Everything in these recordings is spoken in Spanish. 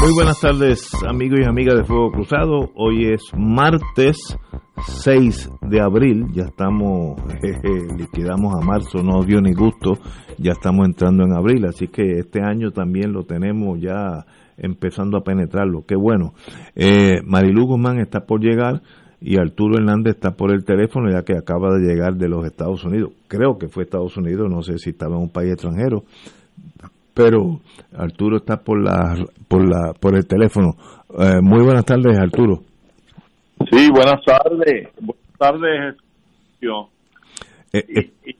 Muy buenas tardes amigos y amigas de Fuego Cruzado. Hoy es martes 6 de abril. Ya estamos, liquidamos a marzo, no dio ni gusto. Ya estamos entrando en abril, así que este año también lo tenemos ya empezando a penetrarlo. Qué bueno. Eh, Marilu Guzmán está por llegar y Arturo Hernández está por el teléfono ya que acaba de llegar de los Estados Unidos. Creo que fue Estados Unidos, no sé si estaba en un país extranjero pero Arturo está por la por la por el teléfono. Eh, muy buenas tardes, Arturo. Sí, buenas tardes. Buenas tardes. Eh, eh,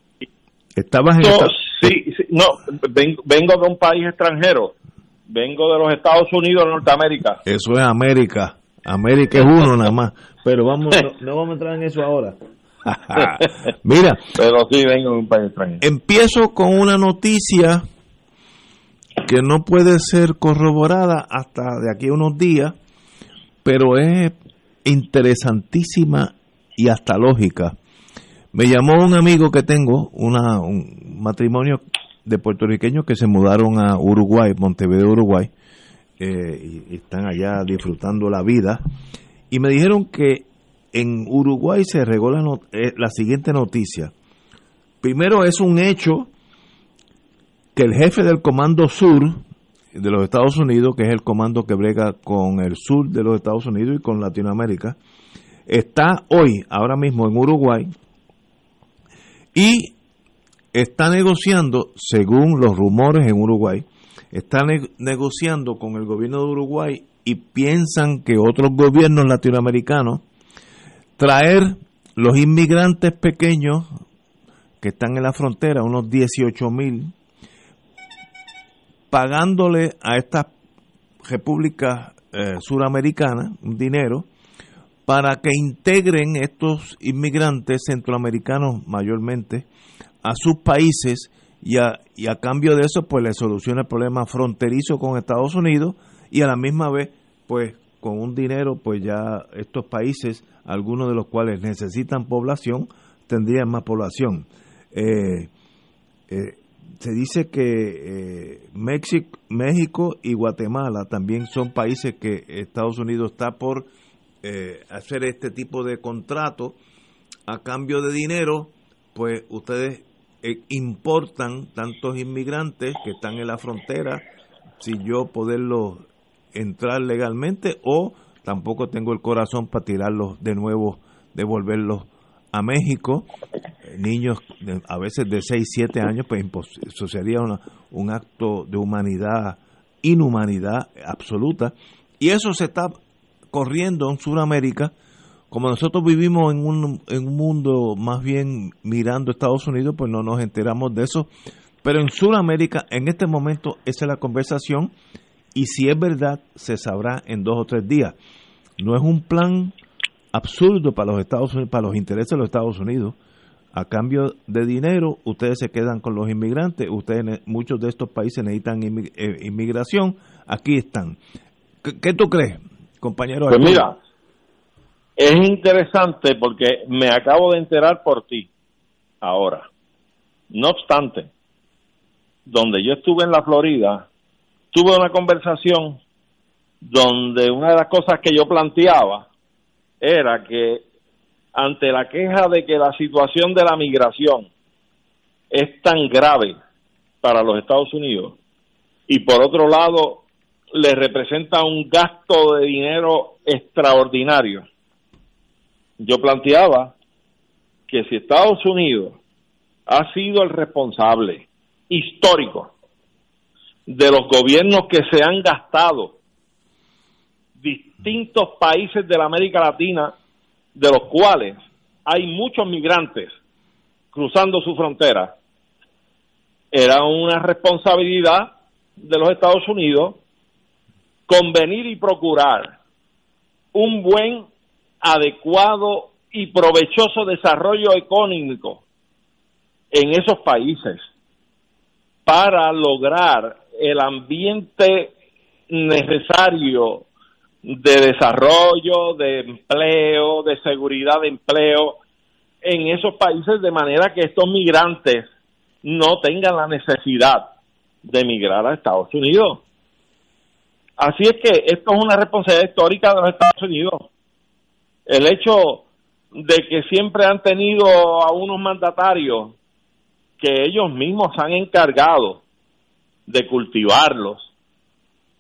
¿Estabas en no, sí, sí, no, vengo, vengo de un país extranjero. Vengo de los Estados Unidos de Norteamérica. Eso es América. América es uno nada más. Pero vamos, no, vamos a entrar en eso ahora. Mira. Pero sí vengo de un país extranjero. Empiezo con una noticia que no puede ser corroborada hasta de aquí a unos días, pero es interesantísima y hasta lógica. Me llamó un amigo que tengo, una, un matrimonio de puertorriqueños que se mudaron a Uruguay, Montevideo, Uruguay, eh, y están allá disfrutando la vida, y me dijeron que en Uruguay se regó la, eh, la siguiente noticia. Primero es un hecho que el jefe del Comando Sur de los Estados Unidos, que es el comando que brega con el sur de los Estados Unidos y con Latinoamérica, está hoy, ahora mismo en Uruguay, y está negociando, según los rumores en Uruguay, está negociando con el gobierno de Uruguay y piensan que otros gobiernos latinoamericanos traer los inmigrantes pequeños que están en la frontera, unos 18 mil, pagándole a estas repúblicas eh, suramericanas dinero para que integren estos inmigrantes centroamericanos mayormente a sus países y a, y a cambio de eso pues le soluciona el problema fronterizo con Estados Unidos y a la misma vez pues con un dinero pues ya estos países algunos de los cuales necesitan población tendrían más población. Eh, eh, se dice que eh, México, México y Guatemala también son países que Estados Unidos está por eh, hacer este tipo de contrato. A cambio de dinero, pues ustedes eh, importan tantos inmigrantes que están en la frontera sin yo poderlos entrar legalmente o tampoco tengo el corazón para tirarlos de nuevo, devolverlos a México, eh, niños a veces de 6, 7 años, pues eso sería un acto de humanidad, inhumanidad absoluta. Y eso se está corriendo en Sudamérica, como nosotros vivimos en un, en un mundo más bien mirando Estados Unidos, pues no nos enteramos de eso. Pero en Sudamérica, en este momento, esa es la conversación y si es verdad, se sabrá en dos o tres días. No es un plan absurdo para los Estados Unidos, para los intereses de los Estados Unidos. A cambio de dinero, ustedes se quedan con los inmigrantes. Ustedes, muchos de estos países necesitan eh, inmigración. Aquí están. ¿Qué, tú crees, compañero? Pues mira, es interesante porque me acabo de enterar por ti ahora. No obstante, donde yo estuve en la Florida, tuve una conversación donde una de las cosas que yo planteaba era que ante la queja de que la situación de la migración es tan grave para los Estados Unidos y por otro lado le representa un gasto de dinero extraordinario yo planteaba que si Estados Unidos ha sido el responsable histórico de los gobiernos que se han gastado distintos países de la América Latina, de los cuales hay muchos migrantes cruzando su frontera, era una responsabilidad de los Estados Unidos convenir y procurar un buen, adecuado y provechoso desarrollo económico en esos países para lograr el ambiente necesario de desarrollo, de empleo, de seguridad de empleo en esos países de manera que estos migrantes no tengan la necesidad de emigrar a Estados Unidos. Así es que esto es una responsabilidad histórica de los Estados Unidos. El hecho de que siempre han tenido a unos mandatarios que ellos mismos han encargado de cultivarlos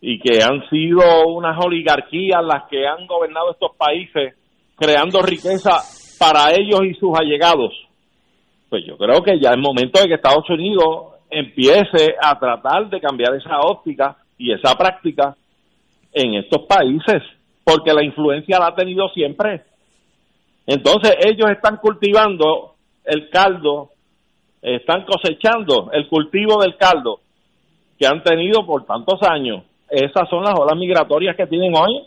y que han sido unas oligarquías las que han gobernado estos países creando riqueza para ellos y sus allegados. Pues yo creo que ya es momento de que Estados Unidos empiece a tratar de cambiar esa óptica y esa práctica en estos países, porque la influencia la ha tenido siempre. Entonces ellos están cultivando el caldo, están cosechando el cultivo del caldo que han tenido por tantos años. Esas son las olas migratorias que tienen hoy.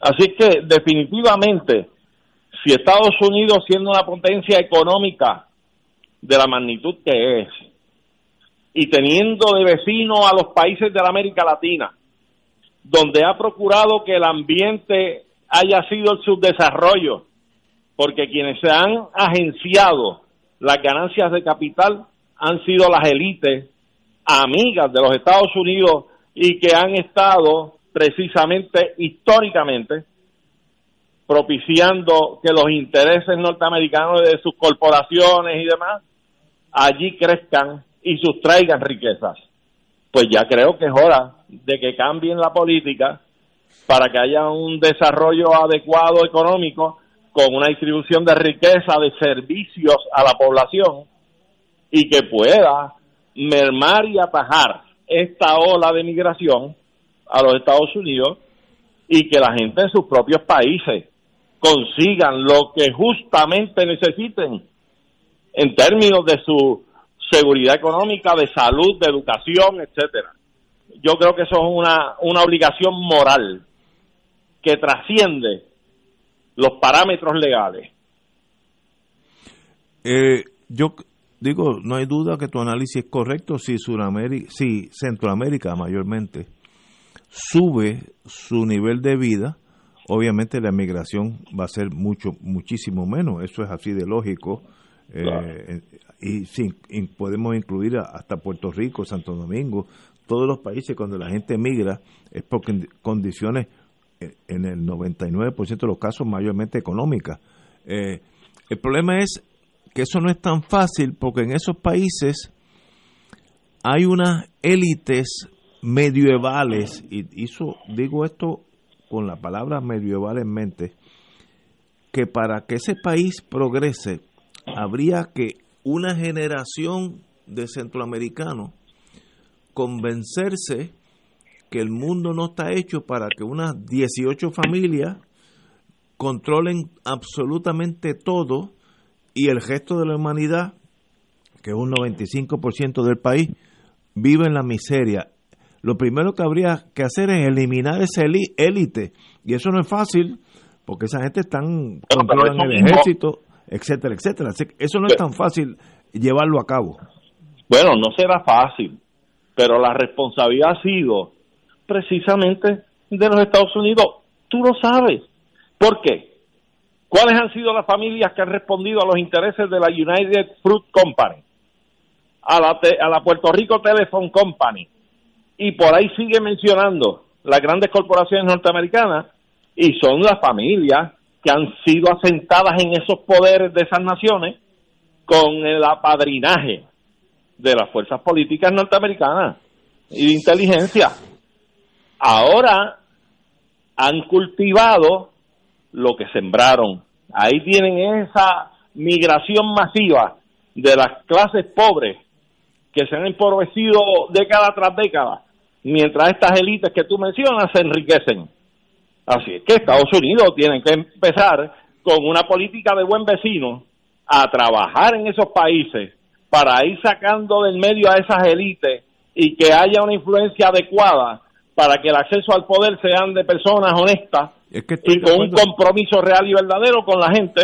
Así que definitivamente, si Estados Unidos siendo una potencia económica de la magnitud que es, y teniendo de vecino a los países de la América Latina, donde ha procurado que el ambiente haya sido el subdesarrollo, porque quienes se han agenciado las ganancias de capital han sido las élites amigas de los Estados Unidos y que han estado precisamente históricamente propiciando que los intereses norteamericanos de sus corporaciones y demás allí crezcan y sustraigan riquezas. Pues ya creo que es hora de que cambien la política para que haya un desarrollo adecuado económico con una distribución de riqueza, de servicios a la población y que pueda mermar y atajar esta ola de migración a los Estados Unidos y que la gente de sus propios países consigan lo que justamente necesiten en términos de su seguridad económica, de salud, de educación, etcétera. Yo creo que eso es una, una obligación moral que trasciende los parámetros legales. Eh, yo digo, no hay duda que tu análisis es correcto si, Sudamérica, si Centroamérica mayormente sube su nivel de vida, obviamente la migración va a ser mucho, muchísimo menos, eso es así de lógico. Eh, y podemos incluir hasta Puerto Rico, Santo Domingo, todos los países cuando la gente migra es porque condiciones eh, en el 99% de los casos mayormente económicas. Eh, el problema es que eso no es tan fácil porque en esos países hay unas élites medievales, y digo esto con la palabra medieval en mente, que para que ese país progrese habría que una generación de centroamericanos convencerse que el mundo no está hecho para que unas 18 familias controlen absolutamente todo y el gesto de la humanidad, que es un 95% del país, vive en la miseria. Lo primero que habría que hacer es eliminar esa élite y eso no es fácil porque esa gente están controlan el ejército, etcétera, etcétera. Eso no es tan fácil llevarlo a cabo. Bueno, no será fácil, pero la responsabilidad ha sido precisamente de los Estados Unidos. Tú lo sabes. ¿Por qué? ¿Cuáles han sido las familias que han respondido a los intereses de la United Fruit Company? A la, Puerto Rico Telephone Company. Y por ahí sigue mencionando las grandes corporaciones norteamericanas y son las familias que han sido asentadas en esos poderes de esas naciones con el apadrinaje de las fuerzas políticas norteamericanas y de inteligencia. Ahora han cultivado lo que sembraron. Ahí tienen esa migración masiva de las clases pobres que se han empobrecido década tras década, mientras estas élites que tú mencionas se enriquecen. Así es que Estados Unidos tiene que empezar con una política de buen vecino a trabajar en esos países para ir sacando del medio a esas élites y que haya una influencia adecuada para que el acceso al poder sean de personas honestas y con un compromiso real y verdadero con la gente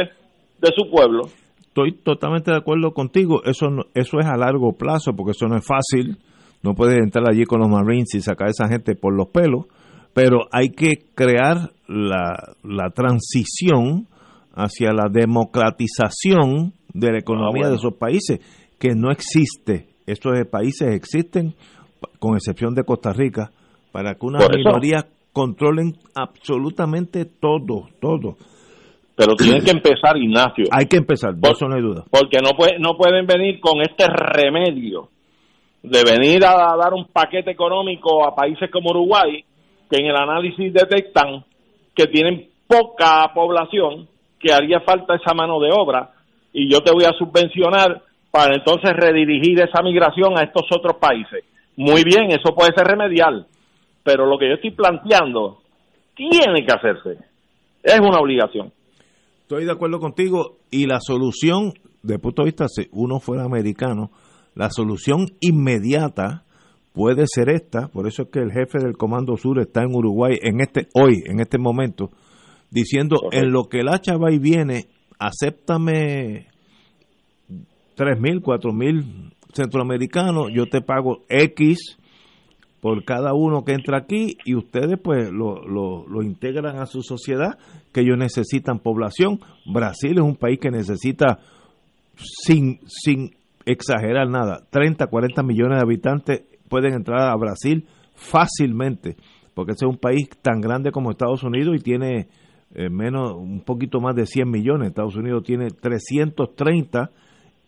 de su pueblo. Estoy totalmente de acuerdo contigo, eso eso es a largo plazo porque eso no es fácil, no puedes entrar allí con los Marines y sacar a esa gente por los pelos, pero hay que crear la, la transición hacia la democratización de la economía ah, de esos países, que no existe. Estos países existen, con excepción de Costa Rica, para que una minoría controlen absolutamente todo, todo. Pero tienen que empezar, Ignacio. Hay que empezar, eso no hay duda. Porque no, puede, no pueden venir con este remedio de venir a dar un paquete económico a países como Uruguay, que en el análisis detectan que tienen poca población, que haría falta esa mano de obra, y yo te voy a subvencionar para entonces redirigir esa migración a estos otros países. Muy bien, eso puede ser remedial, pero lo que yo estoy planteando tiene que hacerse. Es una obligación. Estoy de acuerdo contigo y la solución, de punto de vista, si uno fuera americano, la solución inmediata puede ser esta, por eso es que el jefe del Comando Sur está en Uruguay en este hoy, en este momento, diciendo en lo que el hacha va y viene, acéptame tres mil, cuatro mil centroamericanos, yo te pago X por cada uno que entra aquí y ustedes pues lo, lo, integran a su sociedad, que ellos necesitan población. Brasil es un país que necesita, sin, sin exagerar nada, 30, 40 millones de habitantes pueden entrar a Brasil fácilmente, porque ese es un país tan grande como Estados Unidos y tiene eh, menos, un poquito más de 100 millones. Estados Unidos tiene 330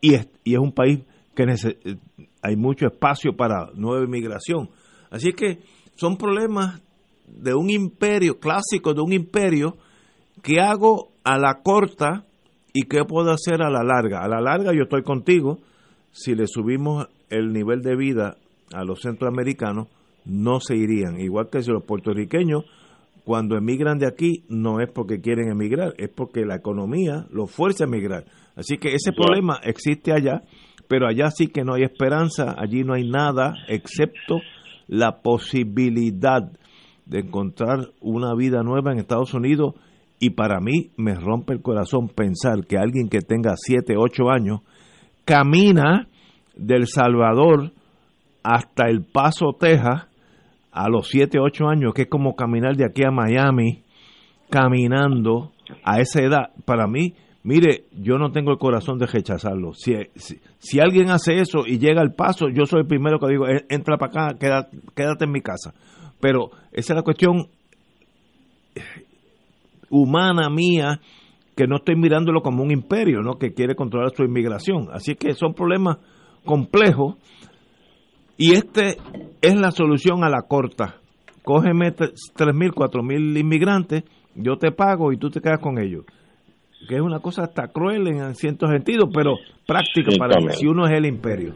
y es, y es un país que eh, hay mucho espacio para nueva inmigración. Así que son problemas de un imperio, clásico de un imperio, que hago a la corta y qué puedo hacer a la larga. A la larga yo estoy contigo, si le subimos el nivel de vida a los centroamericanos, no se irían. Igual que si los puertorriqueños cuando emigran de aquí no es porque quieren emigrar, es porque la economía los fuerza a emigrar. Así que ese problema existe allá, pero allá sí que no hay esperanza, allí no hay nada excepto la posibilidad de encontrar una vida nueva en Estados Unidos. Y para mí me rompe el corazón pensar que alguien que tenga 7, 8 años camina del Salvador hasta El Paso, Texas, a los 7, 8 años, que es como caminar de aquí a Miami, caminando a esa edad, para mí, mire, yo no tengo el corazón de rechazarlo. Si, si, alguien hace eso y llega al paso, yo soy el primero que digo, eh, entra para acá, quédate, quédate en mi casa. Pero esa es la cuestión humana mía, que no estoy mirándolo como un imperio, ¿no? que quiere controlar su inmigración. Así que son problemas complejos y este es la solución a la corta. Cógeme 3.000, 4.000 inmigrantes, yo te pago y tú te quedas con ellos. Que es una cosa hasta cruel en ciertos sentidos, pero práctica para si uno es el imperio.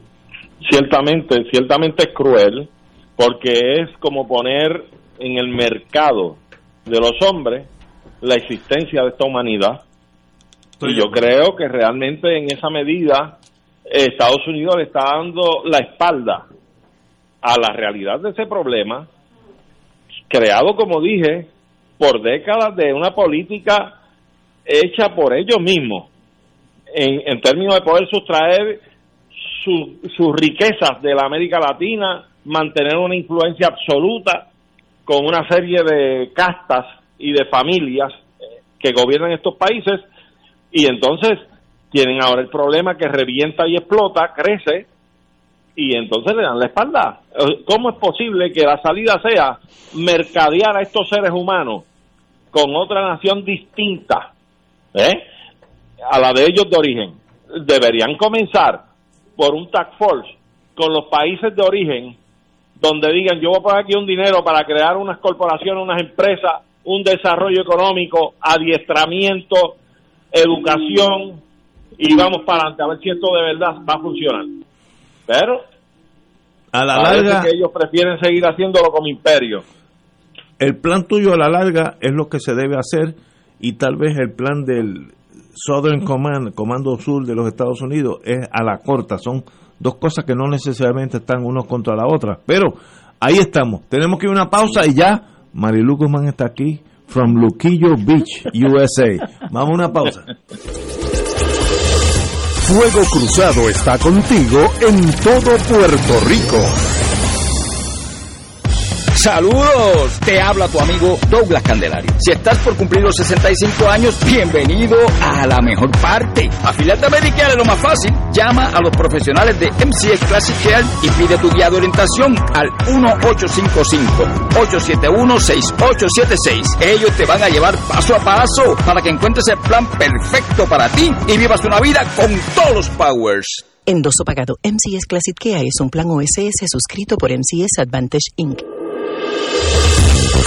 Ciertamente, ciertamente es cruel, porque es como poner en el mercado de los hombres la existencia de esta humanidad. y yo creo que realmente en esa medida Estados Unidos le está dando la espalda a la realidad de ese problema, creado, como dije, por décadas de una política hecha por ellos mismos, en, términos de poder sustraer sus riquezas de la América Latina, mantener una influencia absoluta con una serie de castas y de familias eh, que gobiernan estos países, y entonces tienen ahora el problema que revienta y explota, crece, y entonces le dan la espalda. ¿Cómo es posible que la salida sea mercadear a estos seres humanos con otra nación distinta ¿eh? a la de ellos de origen? Deberían comenzar por un tax force con los países de origen donde digan yo voy a poner aquí un dinero para crear unas corporaciones, unas empresas un desarrollo económico, adiestramiento, educación y vamos para adelante a ver si esto de verdad va a funcionar. Pero a la larga que ellos prefieren seguir haciéndolo como imperio. El plan tuyo a la larga es lo que se debe hacer y tal vez el plan del Southern Command, Comando Sur de los Estados Unidos, es a la corta. Son dos cosas que no necesariamente están unos contra la otra. Pero ahí estamos. Tenemos que ir a una pausa y ya Marilu Guzmán está aquí, from Luquillo Beach, USA. Vamos a una pausa. Fuego Cruzado está contigo en todo Puerto Rico. Saludos, te habla tu amigo Douglas Candelario. Si estás por cumplir los 65 años, bienvenido a la mejor parte. Afiliate a Medicare es lo más fácil. Llama a los profesionales de MCS Classic Care y pide tu guía de orientación al 1855-871-6876. Ellos te van a llevar paso a paso para que encuentres el plan perfecto para ti y vivas una vida con todos los powers. Endoso pagado. MCS Classic es un plan OSS suscrito por MCS Advantage Inc.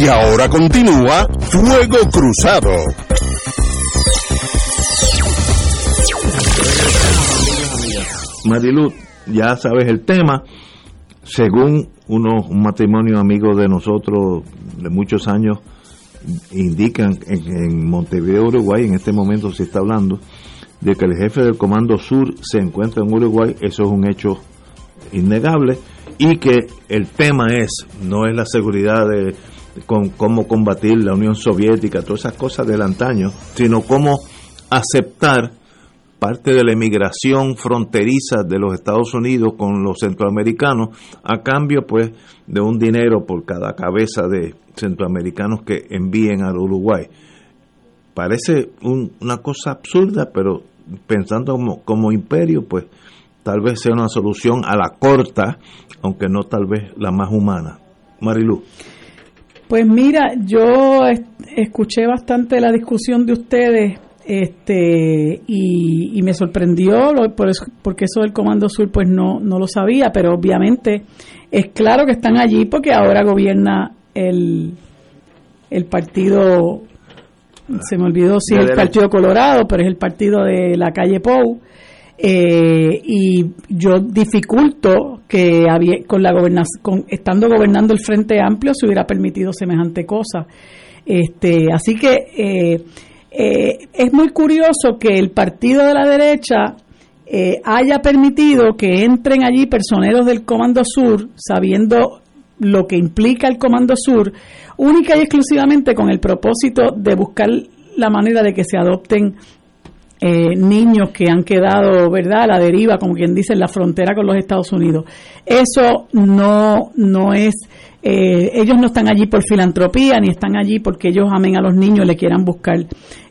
Y ahora continúa Fuego Cruzado. Marilu, ya sabes el tema. Según unos un matrimonio amigo de nosotros de muchos años indican en, en, Montevideo, Uruguay, en este momento se está hablando de que el jefe del Comando Sur se encuentra en Uruguay, eso es un hecho innegable, y que el tema es, no es la seguridad de con cómo combatir la Unión Soviética, todas esas cosas del antaño, sino cómo aceptar parte de la emigración fronteriza de los Estados Unidos con los centroamericanos a cambio pues de un dinero por cada cabeza de centroamericanos que envíen al Uruguay. Parece una cosa absurda, pero pensando como, como imperio, pues tal vez sea una solución a la corta, aunque no tal vez la más humana. Marilu. Pues mira, yo escuché bastante la discusión de ustedes este y, me sorprendió por eso, porque eso del Comando Sur pues no, no lo sabía, pero obviamente es claro que están allí porque ahora gobierna el, el partido, se me olvidó si es el Partido Colorado, pero es el partido de la calle Pou. Eh, y yo dificulto que había, con la con, estando gobernando el Frente Amplio se hubiera permitido semejante cosa. Este, así que eh, eh, es muy curioso que el partido de la derecha haya permitido que entren allí personeros del Comando Sur, sabiendo lo que implica el Comando Sur, única y exclusivamente con el propósito de buscar la manera de que se adopten eh, niños que han quedado, ¿verdad?, a la deriva, como quien dice, en la frontera con los Estados Unidos. Eso no, no es, eh, ellos no están allí por filantropía, ni están allí porque ellos amen a los niños y le quieran buscar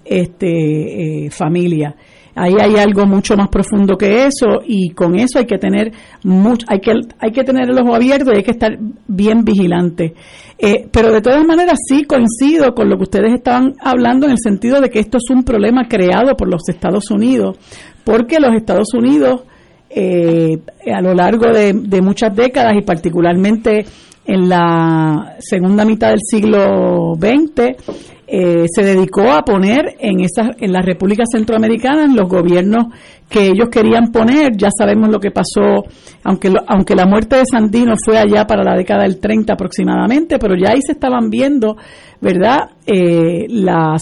este, eh, familia. Ahí hay algo mucho más profundo que eso y con eso hay que tener mucho, hay que hay que tener el ojo abierto y hay que estar bien vigilante. Eh, pero de todas maneras sí coincido con lo que ustedes estaban hablando en el sentido de que esto es un problema creado por los Estados Unidos, porque los Estados Unidos eh, a lo largo de, de muchas décadas y particularmente en la segunda mitad del siglo XX eh, se dedicó a poner en esas en las repúblicas centroamericanas los gobiernos que ellos querían poner. Ya sabemos lo que pasó aunque aunque la muerte de Sandino fue allá para la década del 30 aproximadamente pero ya ahí se estaban viendo verdad eh, las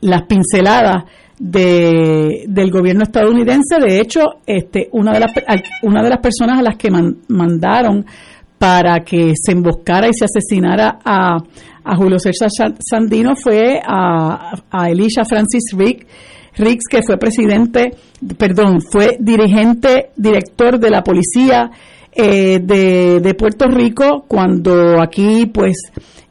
las pinceladas de, del gobierno estadounidense. De hecho este una de las una de las personas a las que mandaron para que se emboscara y se asesinara a, a Julio César Sandino fue a, a Elisha Francis Rick, Riggs, que fue presidente, perdón, fue dirigente, director de la policía eh, de, de, Puerto Rico cuando aquí, pues,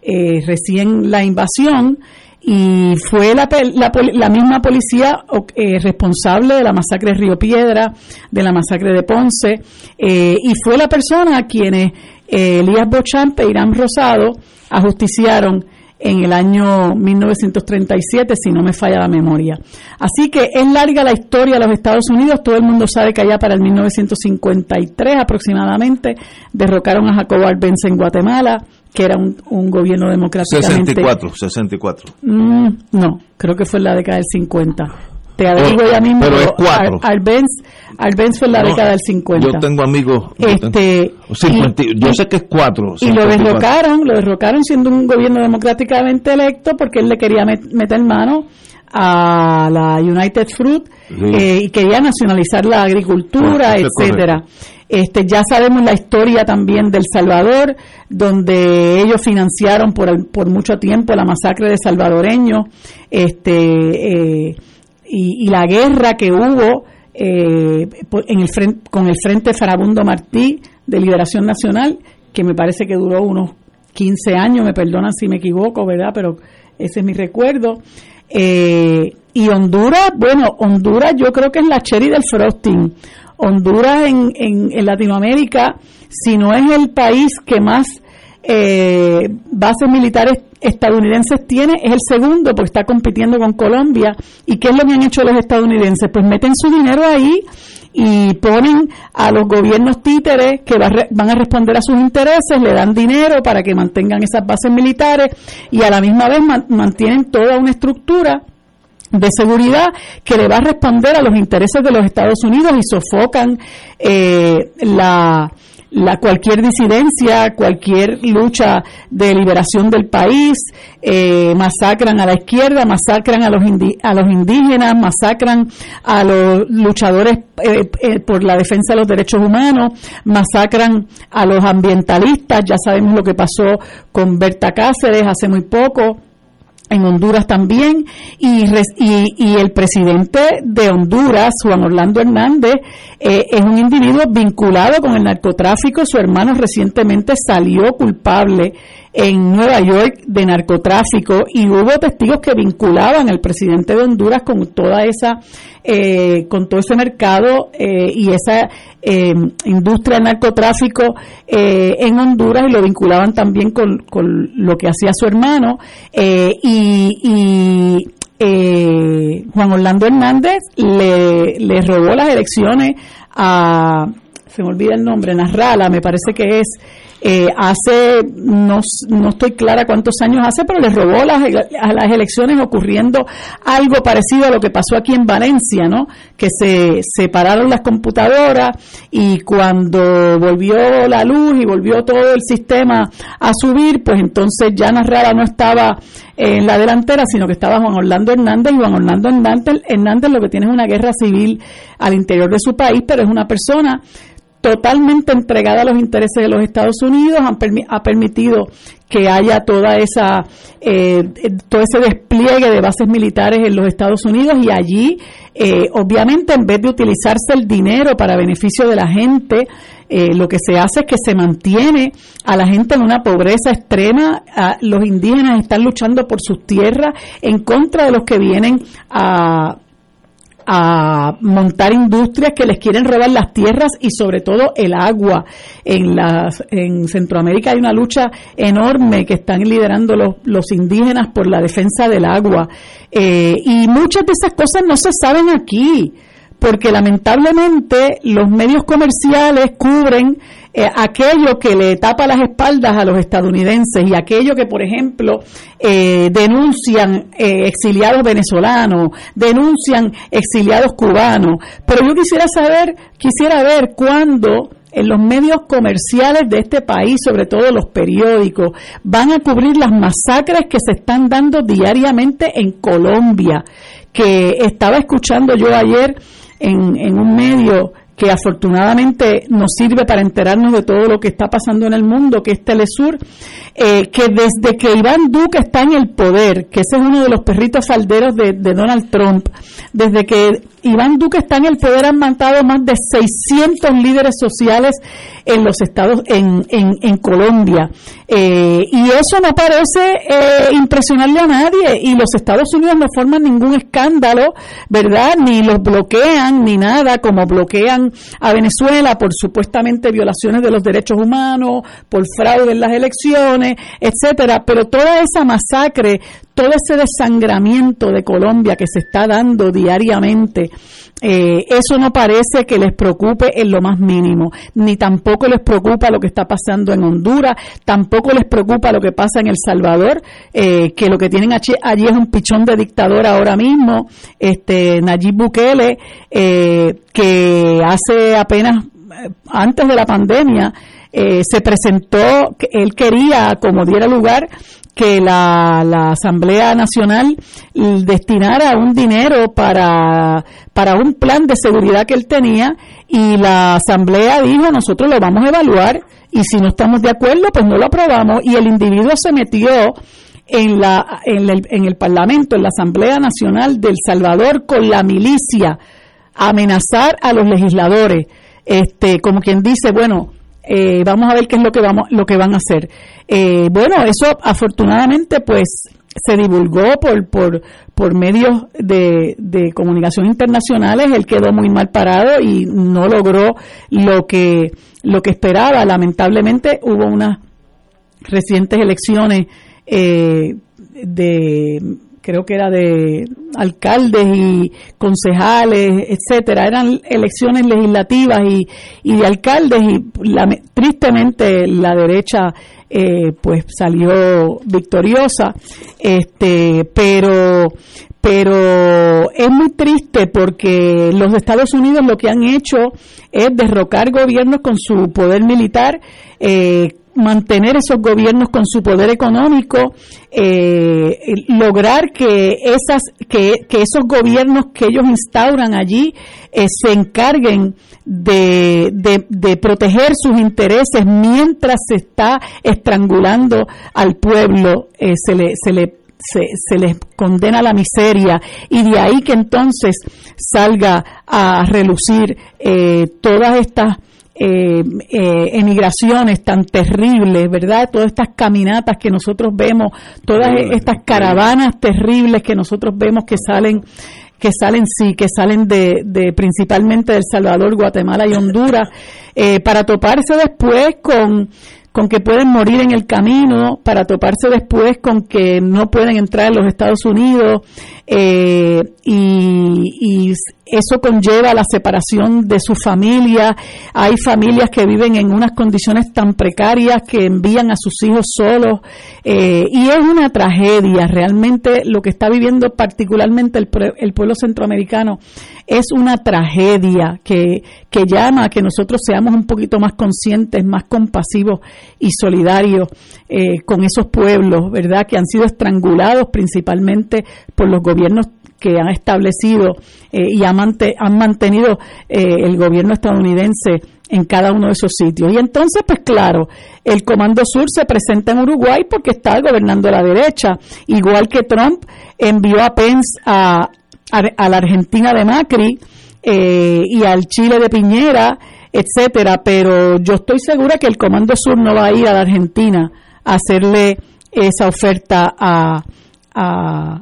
eh, recién la invasión y fue la, la, la misma policía eh, responsable de la masacre de Río Piedra, de la masacre de Ponce, eh, y fue la persona a quienes eh, Elías Bochamp e Irán Rosado ajusticiaron en el año 1937, si no me falla la memoria. Así que es larga la historia de los Estados Unidos. Todo el mundo sabe que allá para el 1953 aproximadamente derrocaron a Jacobo Arbenz en Guatemala, que era un, un gobierno democráticamente... 64, 64. Mm, no, creo que fue en la década del 50 te averiguo ya mismo. Pero es cuatro. Al, fue en la década del 50. Yo tengo amigos. Este, yo sé que es cuatro. Y lo derrocaron, lo derrocaron siendo un gobierno democráticamente electo porque él le quería meter mano a la United Fruit eh, y quería nacionalizar la agricultura, etcétera. Este, ya sabemos la historia también del Salvador, donde ellos financiaron por, mucho tiempo la masacre de salvadoreños. Este, eh, y, la guerra que hubo eh, en el frente, con el Frente Farabundo Martí de Liberación Nacional, que me parece que duró unos 15 años, me perdonan si me equivoco, ¿verdad? Pero ese es mi recuerdo. Eh, y Honduras, bueno, Honduras yo creo que es la cherry del frosting. Honduras en, en, Latinoamérica, si no es el país que más eh, bases militares estadounidenses tiene es el segundo porque está compitiendo con Colombia. ¿Y qué es lo que han hecho los estadounidenses? Pues meten su dinero ahí y ponen a los gobiernos títeres que van a responder a sus intereses, le dan dinero para que mantengan esas bases militares y a la misma vez mantienen toda una estructura de seguridad que le va a responder a los intereses de los Estados Unidos y sofocan eh, la la cualquier disidencia, cualquier lucha de liberación del país, eh, masacran a la izquierda, masacran a los, a los indígenas, masacran a los luchadores eh, eh, por la defensa de los derechos humanos, masacran a los ambientalistas, ya sabemos lo que pasó con Berta Cáceres hace muy poco, en Honduras también, y, y, el presidente de Honduras, Juan Orlando Hernández, eh, es un individuo vinculado con el narcotráfico. Su hermano recientemente salió culpable en Nueva York de narcotráfico y hubo testigos que vinculaban al presidente de Honduras con toda esa eh, con todo ese mercado eh, y esa eh, industria del narcotráfico en Honduras y lo vinculaban también con, con lo que hacía su hermano y, y Juan Orlando Hernández le, le robó las elecciones a se me olvida el nombre, Narrala, me parece que es eh, hace, no, no, estoy clara cuántos años hace, pero le robó las, a las elecciones ocurriendo algo parecido a lo que pasó aquí en Valencia, ¿no? Que se separaron las computadoras y cuando volvió la luz y volvió todo el sistema a subir, pues entonces ya Narrala no estaba en la delantera, sino que estaba Juan Orlando Hernández y Juan Orlando Hernández, Hernández lo que tiene es una guerra civil al interior de su país, pero es una persona totalmente entregada a los intereses de los Estados Unidos, ha permitido que haya toda esa eh, todo ese despliegue de bases militares en los Estados Unidos y allí eh, obviamente en vez de utilizarse el dinero para beneficio de la gente eh, lo que se hace es que se mantiene a la gente en una pobreza extrema. Los indígenas están luchando por sus tierras en contra de los que vienen a a montar industrias que les quieren robar las tierras y sobre todo el agua. En, las, en Centroamérica hay una lucha enorme que están liderando los, los indígenas por la defensa del agua. Eh, y muchas de esas cosas no se saben aquí porque lamentablemente los medios comerciales cubren eh, aquello que le tapa las espaldas a los estadounidenses y aquello que, por ejemplo, eh, denuncian eh, exiliados venezolanos, denuncian exiliados cubanos. Pero yo quisiera saber, quisiera ver cuándo en los medios comerciales de este país, sobre todo los periódicos, van a cubrir las masacres que se están dando diariamente en Colombia, que estaba escuchando yo ayer en, en un medio que afortunadamente nos sirve para enterarnos de todo lo que está pasando en el mundo, que es Telesur, eh, que desde que Iván Duque está en el poder, que ese es uno de los perritos falderos de, Donald Trump, desde que Iván Duque está en el poder, han matado más de 600 líderes sociales en los estados, en, en, Colombia. Eh, y eso no parece eh, impresionarle a nadie. Y los Estados Unidos no forman ningún escándalo, ¿verdad? Ni los bloquean, ni nada, como bloquean a Venezuela por supuestamente violaciones de los derechos humanos, por fraude en las elecciones, etcétera. Pero toda esa masacre, todo ese desangramiento de Colombia que se está dando diariamente, eh, eso no parece que les preocupe en lo más mínimo, ni tampoco les preocupa lo que está pasando en Honduras, tampoco les preocupa lo que pasa en El Salvador, eh, que lo que tienen allí, es un pichón de dictador ahora mismo, este Nayib Bukele, eh, que hace apenas antes de la pandemia se presentó, él quería, como diera lugar, que la, Asamblea Nacional destinara un dinero para, para un plan de seguridad que él tenía y la Asamblea dijo nosotros lo vamos a evaluar y si no estamos de acuerdo pues no lo aprobamos y el individuo se metió en, la, en, el, en el Parlamento, en la Asamblea Nacional del Salvador con la milicia a amenazar a los legisladores, este, como quien dice, bueno, eh, vamos a ver qué es lo que vamos lo que van a hacer. Eh, bueno eso afortunadamente pues se divulgó por por por medios de, de comunicación internacionales. Él quedó muy mal parado y no logró lo que lo que esperaba. Lamentablemente hubo unas recientes elecciones eh, de creo que era de alcaldes y concejales, etcétera, eran elecciones legislativas y, y de alcaldes y tristemente la derecha eh, pues salió victoriosa, este, pero pero es muy triste porque los Estados Unidos lo que han hecho es derrocar gobiernos con su poder militar, eh, mantener esos gobiernos con su poder económico, eh, lograr que esas que, esos gobiernos que ellos instauran allí eh, se encarguen de, de, proteger sus intereses mientras se está estrangulando al pueblo, eh, se le, se le se, se, les condena la miseria y de ahí que entonces salga a relucir todas estas eh, eh, emigraciones tan terribles, ¿verdad? Todas estas caminatas que nosotros vemos, todas estas caravanas terribles que nosotros vemos que salen que salen sí, que salen de, de principalmente del Salvador, Guatemala y Honduras, eh, para toparse después con con que pueden morir en el camino, para toparse después con que no pueden entrar en los Estados Unidos eh, y, eso conlleva la separación de su familia. Hay familias que viven en unas condiciones tan precarias que envían a sus hijos solos eh, y es una tragedia. Realmente lo que está viviendo particularmente el, el pueblo centroamericano es una tragedia que llama a que nosotros seamos un poquito más conscientes, más compasivos y solidarios eh, con esos pueblos, ¿verdad? Que han sido estrangulados principalmente por los gobiernos que han establecido eh, y han, mantenido eh, el gobierno estadounidense en cada uno de esos sitios. Y entonces, pues claro, el Comando Sur se presenta en Uruguay porque está gobernando la derecha, igual que Trump envió a Pence a, a, la Argentina de Macri eh, y al Chile de Piñera, etcétera, pero yo estoy segura que el Comando Sur no va a ir a la Argentina a hacerle esa oferta a, a,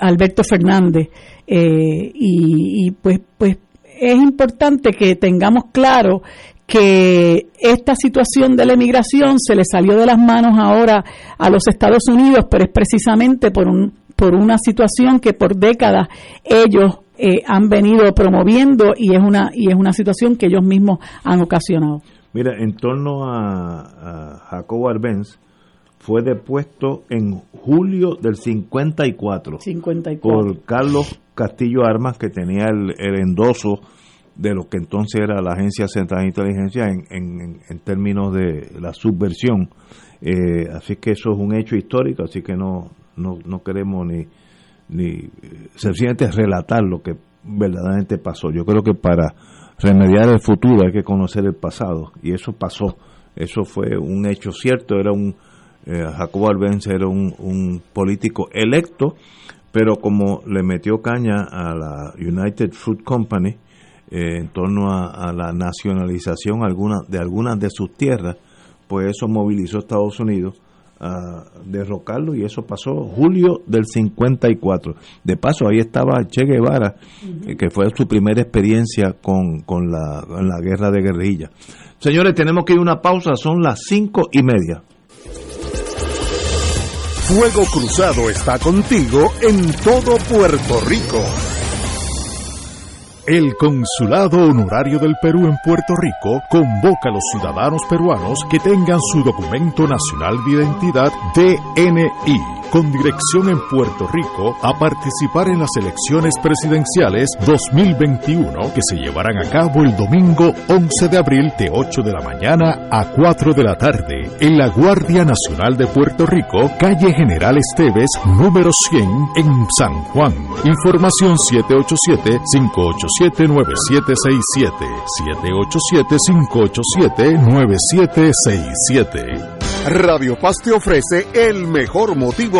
Alberto Fernández. Eh, y, pues pues es importante que tengamos claro que esta situación de la emigración se le salió de las manos ahora a los Estados Unidos, pero es precisamente por un por una situación que por décadas ellos eh, han venido promoviendo y es una y es una situación que ellos mismos han ocasionado. Mira, en torno a, a Jacobo Arbenz, fue depuesto en julio del 54, 54. por Carlos Castillo Armas, que tenía el, endoso de lo que entonces era la Agencia Central de Inteligencia en, en, términos de la subversión. Eh, así que eso es un hecho histórico, así que no, no, no queremos ni, ni sencillamente relatar lo que verdaderamente pasó. Yo creo que para remediar el futuro hay que conocer el pasado y eso pasó. Eso fue un hecho cierto, era un eh, Jacobo era un, político electo, pero como le metió caña a la United Fruit Company eh, en torno a, la nacionalización de algunas de sus tierras, pues eso movilizó a Estados Unidos a derrocarlo y eso pasó julio del 54. De paso, ahí estaba Che Guevara, eh, que fue su primera experiencia con, con la, la guerra de guerrilla. Señores, tenemos que ir a una pausa, son las cinco y media. Fuego Cruzado está contigo en todo Puerto Rico. El Consulado Honorario del Perú en Puerto Rico convoca a los ciudadanos peruanos que tengan su documento nacional de identidad DNI con dirección en Puerto Rico a participar en las elecciones presidenciales 2021 que se llevarán a cabo el domingo 11 de abril de 8 de la mañana a 4 de la tarde en la Guardia Nacional de Puerto Rico, calle General Esteves, número 100 en San Juan. Información 787-587-9767. 787-587-9767. Radio Paz te ofrece el mejor motivo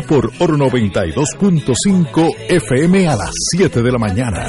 por Oro 92.5 FM a las 7 de la mañana.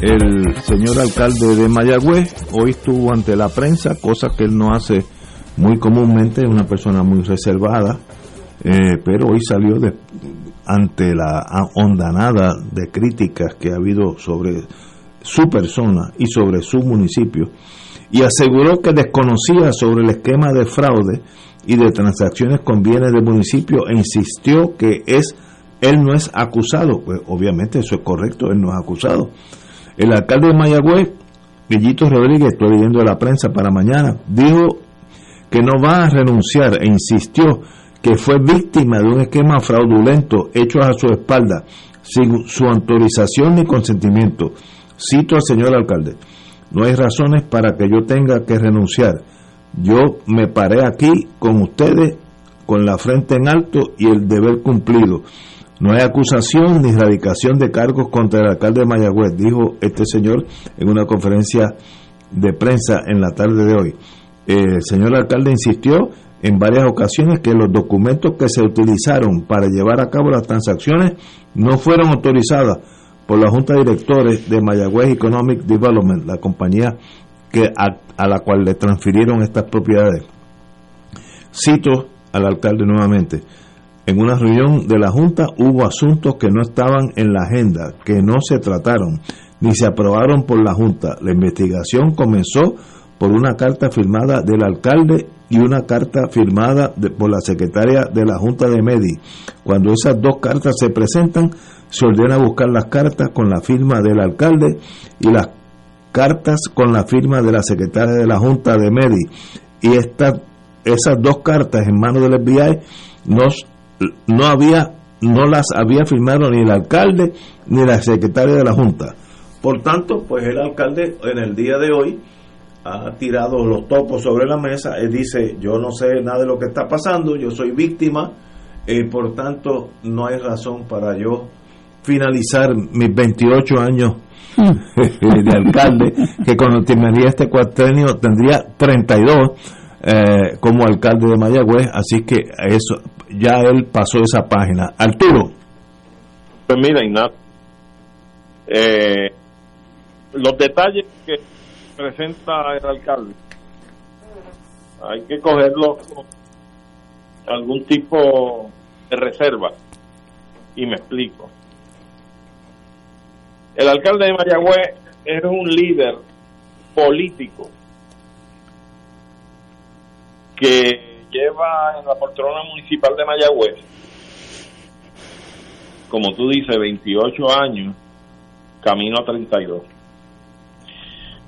El señor alcalde de Mayagüez hoy estuvo ante la prensa, cosa que él no hace muy comúnmente, es una persona muy reservada. eh, pero hoy salió ante la ondanada de críticas que ha habido sobre su persona y sobre su municipio y aseguró que desconocía sobre el esquema de fraude y de transacciones con bienes del municipio e insistió que es él no es acusado, pues obviamente eso es correcto, él no es acusado. El alcalde de Mayagüez, Villito Rodríguez, estoy leyendo la prensa para mañana, dijo que no va a renunciar e insistió que fue víctima de un esquema fraudulento hecho a su espalda sin su autorización ni consentimiento. Cito al señor alcalde, no hay razones para que yo tenga que renunciar. Yo me paré aquí con ustedes con la frente en alto y el deber cumplido. No hay acusación ni erradicación de cargos contra el alcalde de Mayagüez, dijo este señor en una conferencia de prensa en la tarde de hoy. El señor alcalde insistió en varias ocasiones que los documentos que se utilizaron para llevar a cabo las transacciones no fueron autorizadas por la Junta de Directores de Mayagüez Economic Development, la compañía que a, la cual le transfirieron estas propiedades. Cito al alcalde nuevamente. En una reunión de la Junta hubo asuntos que no estaban en la agenda, que no se trataron, ni se aprobaron por la Junta. La investigación comenzó por una carta firmada del alcalde y una carta firmada por la secretaria de la Junta de Medi. Cuando esas dos cartas se presentan, se ordena buscar las cartas con la firma del alcalde y las cartas con la firma de la secretaria de la Junta de Medi. Y estas esas dos cartas en manos del FBI no, no había no las había firmado ni el alcalde ni la secretaria de la Junta. Por tanto, pues el alcalde en el día de hoy ha tirado los topos sobre la mesa, él dice, yo no sé nada de lo que está pasando, yo soy víctima, y por tanto no hay razón para yo finalizar mis 28 años de alcalde, que cuando terminaría este cuatrenio tendría 32 eh, como alcalde de Mayagüez, así que eso ya él pasó esa página. Arturo. Pues mira, Ignacio, eh, los detalles que presenta el alcalde hay que cogerlo con algún tipo de reserva y me explico el alcalde de Mayagüez es un líder político que lleva en la poltrona municipal de Mayagüez como tú dices 28 años camino a 32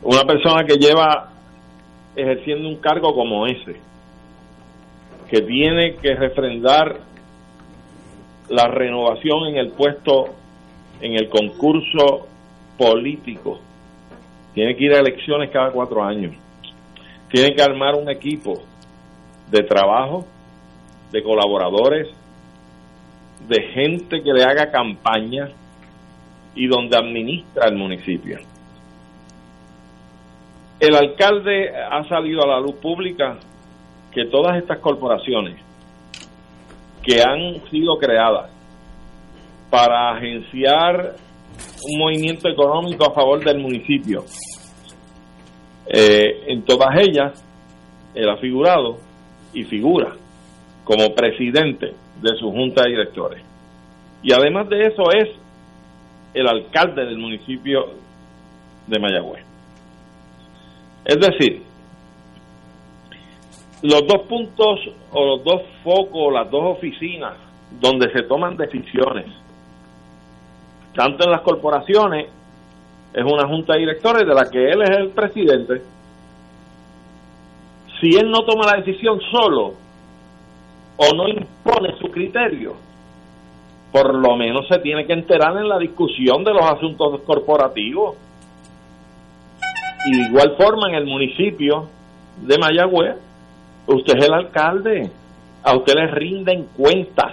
una persona que lleva ejerciendo un cargo como ese, que tiene que refrendar la renovación en el puesto, en el concurso político, tiene que ir a elecciones cada cuatro años, tiene que armar un equipo de trabajo, de colaboradores, de gente que le haga campaña y donde administra el municipio. El alcalde ha salido a la luz pública que todas estas corporaciones que han sido creadas para agenciar un movimiento económico a favor del municipio, eh, en todas ellas él ha figurado y figura como presidente de su junta de directores. Y además de eso es el alcalde del municipio de Mayagüez. Es decir, los dos puntos o los dos focos, las dos oficinas donde se toman decisiones, tanto en las corporaciones, es una junta de directores de la que él es el presidente. Si él no toma la decisión solo o no impone su criterio, por lo menos se tiene que enterar en la discusión de los asuntos corporativos. Y de igual forma en el municipio de Mayagüez, usted es el alcalde, a usted le rinden cuentas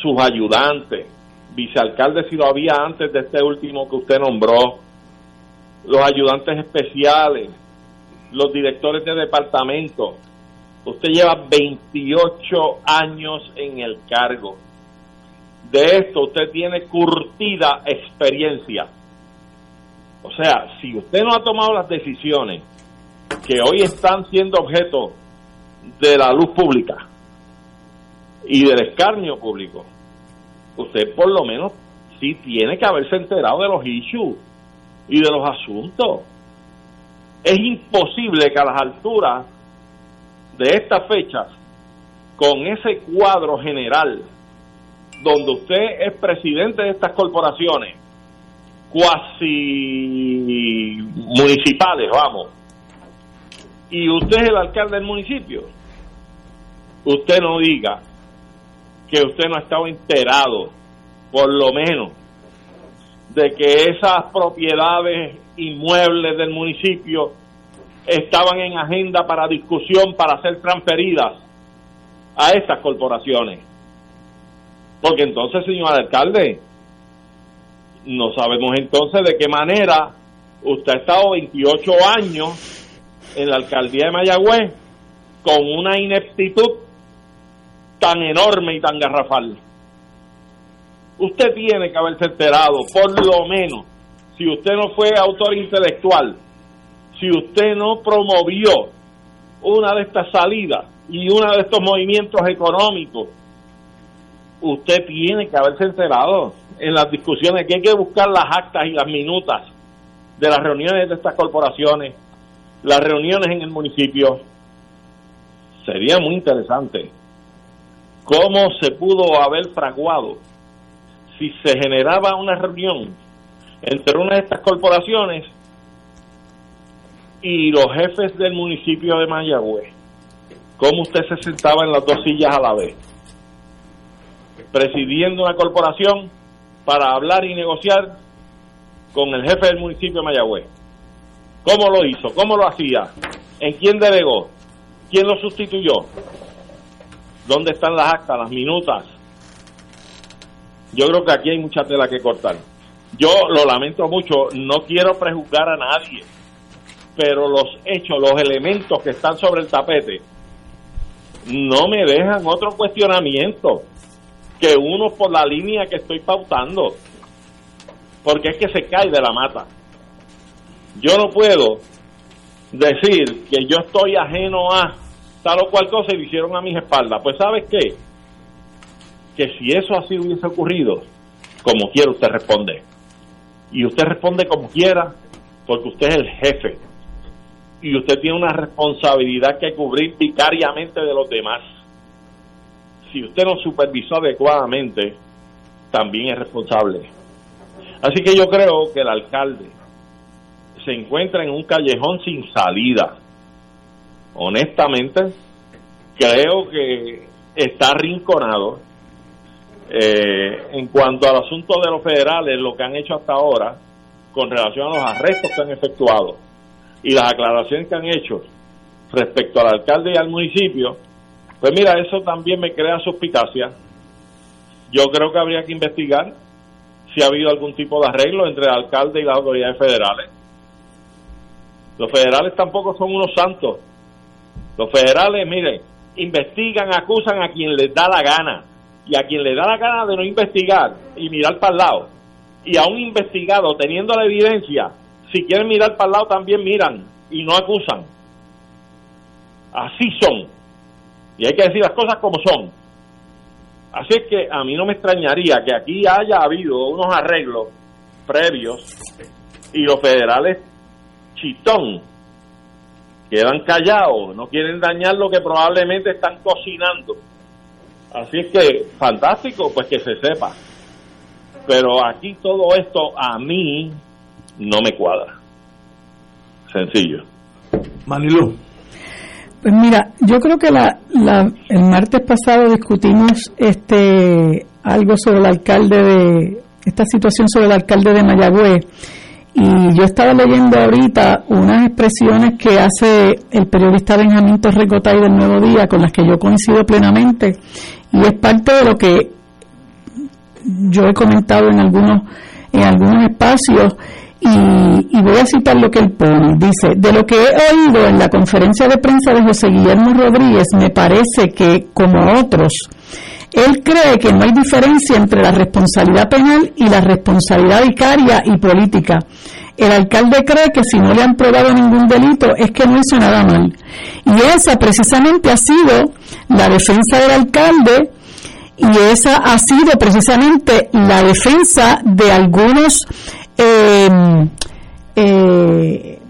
sus ayudantes, vicealcaldes si lo había antes de este último que usted nombró, los ayudantes especiales, los directores de departamento. Usted lleva 28 años en el cargo. De esto usted tiene curtida experiencia o sea, si usted no ha tomado las decisiones que hoy están siendo objeto de la luz pública, y del escarnio público, usted por lo menos sí tiene que haberse enterado de los issues y de los asuntos. Es imposible que a las alturas de estas fechas, con ese cuadro general, donde usted es presidente de estas corporaciones, cuasi municipales, vamos, y usted es el alcalde del municipio, usted no diga que usted no ha estado enterado, por lo menos, de que esas propiedades inmuebles del municipio estaban en agenda para discusión para ser transferidas a estas corporaciones. Porque entonces, señor alcalde, no sabemos entonces de qué manera usted ha estado 28 años en la alcaldía de Mayagüez con una ineptitud tan enorme y tan garrafal. Usted tiene que haberse enterado, por lo menos, si usted no fue autor intelectual, si usted no promovió una de estas salidas y uno de estos movimientos económicos, usted tiene que haberse enterado en las discusiones que hay que buscar las actas y las minutas de las reuniones de estas corporaciones, las reuniones en el municipio. Sería muy interesante cómo se pudo haber fraguado si se generaba una reunión entre una de estas corporaciones y los jefes del municipio de Mayagüez, cómo usted se sentaba en las dos sillas a la vez, presidiendo una corporación para hablar y negociar con el jefe del municipio de Mayagüez. ¿Cómo lo hizo? ¿Cómo lo hacía? ¿En quién delegó? ¿Quién lo sustituyó? ¿Dónde están las actas, las minutas? Yo creo que aquí hay mucha tela que cortar. Yo lo lamento mucho, no quiero prejuzgar a nadie, pero los hechos, los elementos que están sobre el tapete, no me dejan otro cuestionamiento que uno por la línea que estoy pautando, porque es que se cae de la mata. Yo no puedo decir que yo estoy ajeno a tal o cual cosa y lo hicieron a mis espaldas. Pues ¿sabes qué? Que si eso así hubiese ocurrido, como quiera usted responde. Y usted responde como quiera, porque usted es el jefe. Y usted tiene una responsabilidad que cubrir vicariamente de los demás. Si usted no supervisó adecuadamente, también es responsable. Así que yo creo que el alcalde se encuentra en un callejón sin salida honestamente, creo que está rinconado. Eh, en cuanto al asunto de los federales, lo que han hecho hasta ahora con relación a los arrestos que han efectuado y las aclaraciones que han hecho respecto al alcalde y al municipio, pues mira, eso también me crea suspicacia. Yo creo que habría que investigar si ha habido algún tipo de arreglo entre el alcalde y las autoridades federales. Los federales tampoco son unos santos los federales, miren, investigan, acusan a quien les da la gana. Y a quien le da la gana de no investigar y mirar para el lado. Y a un investigado, teniendo la evidencia, si quieren mirar para el lado, también miran y no acusan. Así son. Y hay que decir las cosas como son. Así es que a mí no me extrañaría que aquí haya habido unos arreglos previos y los federales chitón quedan callados, no quieren dañar lo que probablemente están cocinando. Así es que, fantástico, pues que se sepa. Pero aquí todo esto a mí no me cuadra. Sencillo. Manilu. Pues mira, yo creo que la, la, el martes pasado discutimos este algo sobre el alcalde de esta situación sobre el alcalde de Mayagüez y yo estaba leyendo ahorita unas expresiones que hace el periodista Benjamín Torrecotay del Nuevo Día, con las que yo coincido plenamente, y es parte de lo que yo he comentado en algunos, en algunos espacios, y, voy a citar lo que él pone. Dice, de lo que he oído en la conferencia de prensa de José Guillermo Rodríguez, me parece que, como otros, él cree que no hay diferencia entre la responsabilidad penal y la responsabilidad vicaria y política. El alcalde cree que si no le han probado ningún delito es que no hizo nada mal. Y esa precisamente ha sido la defensa del alcalde y esa ha sido precisamente la defensa de algunos em, eh,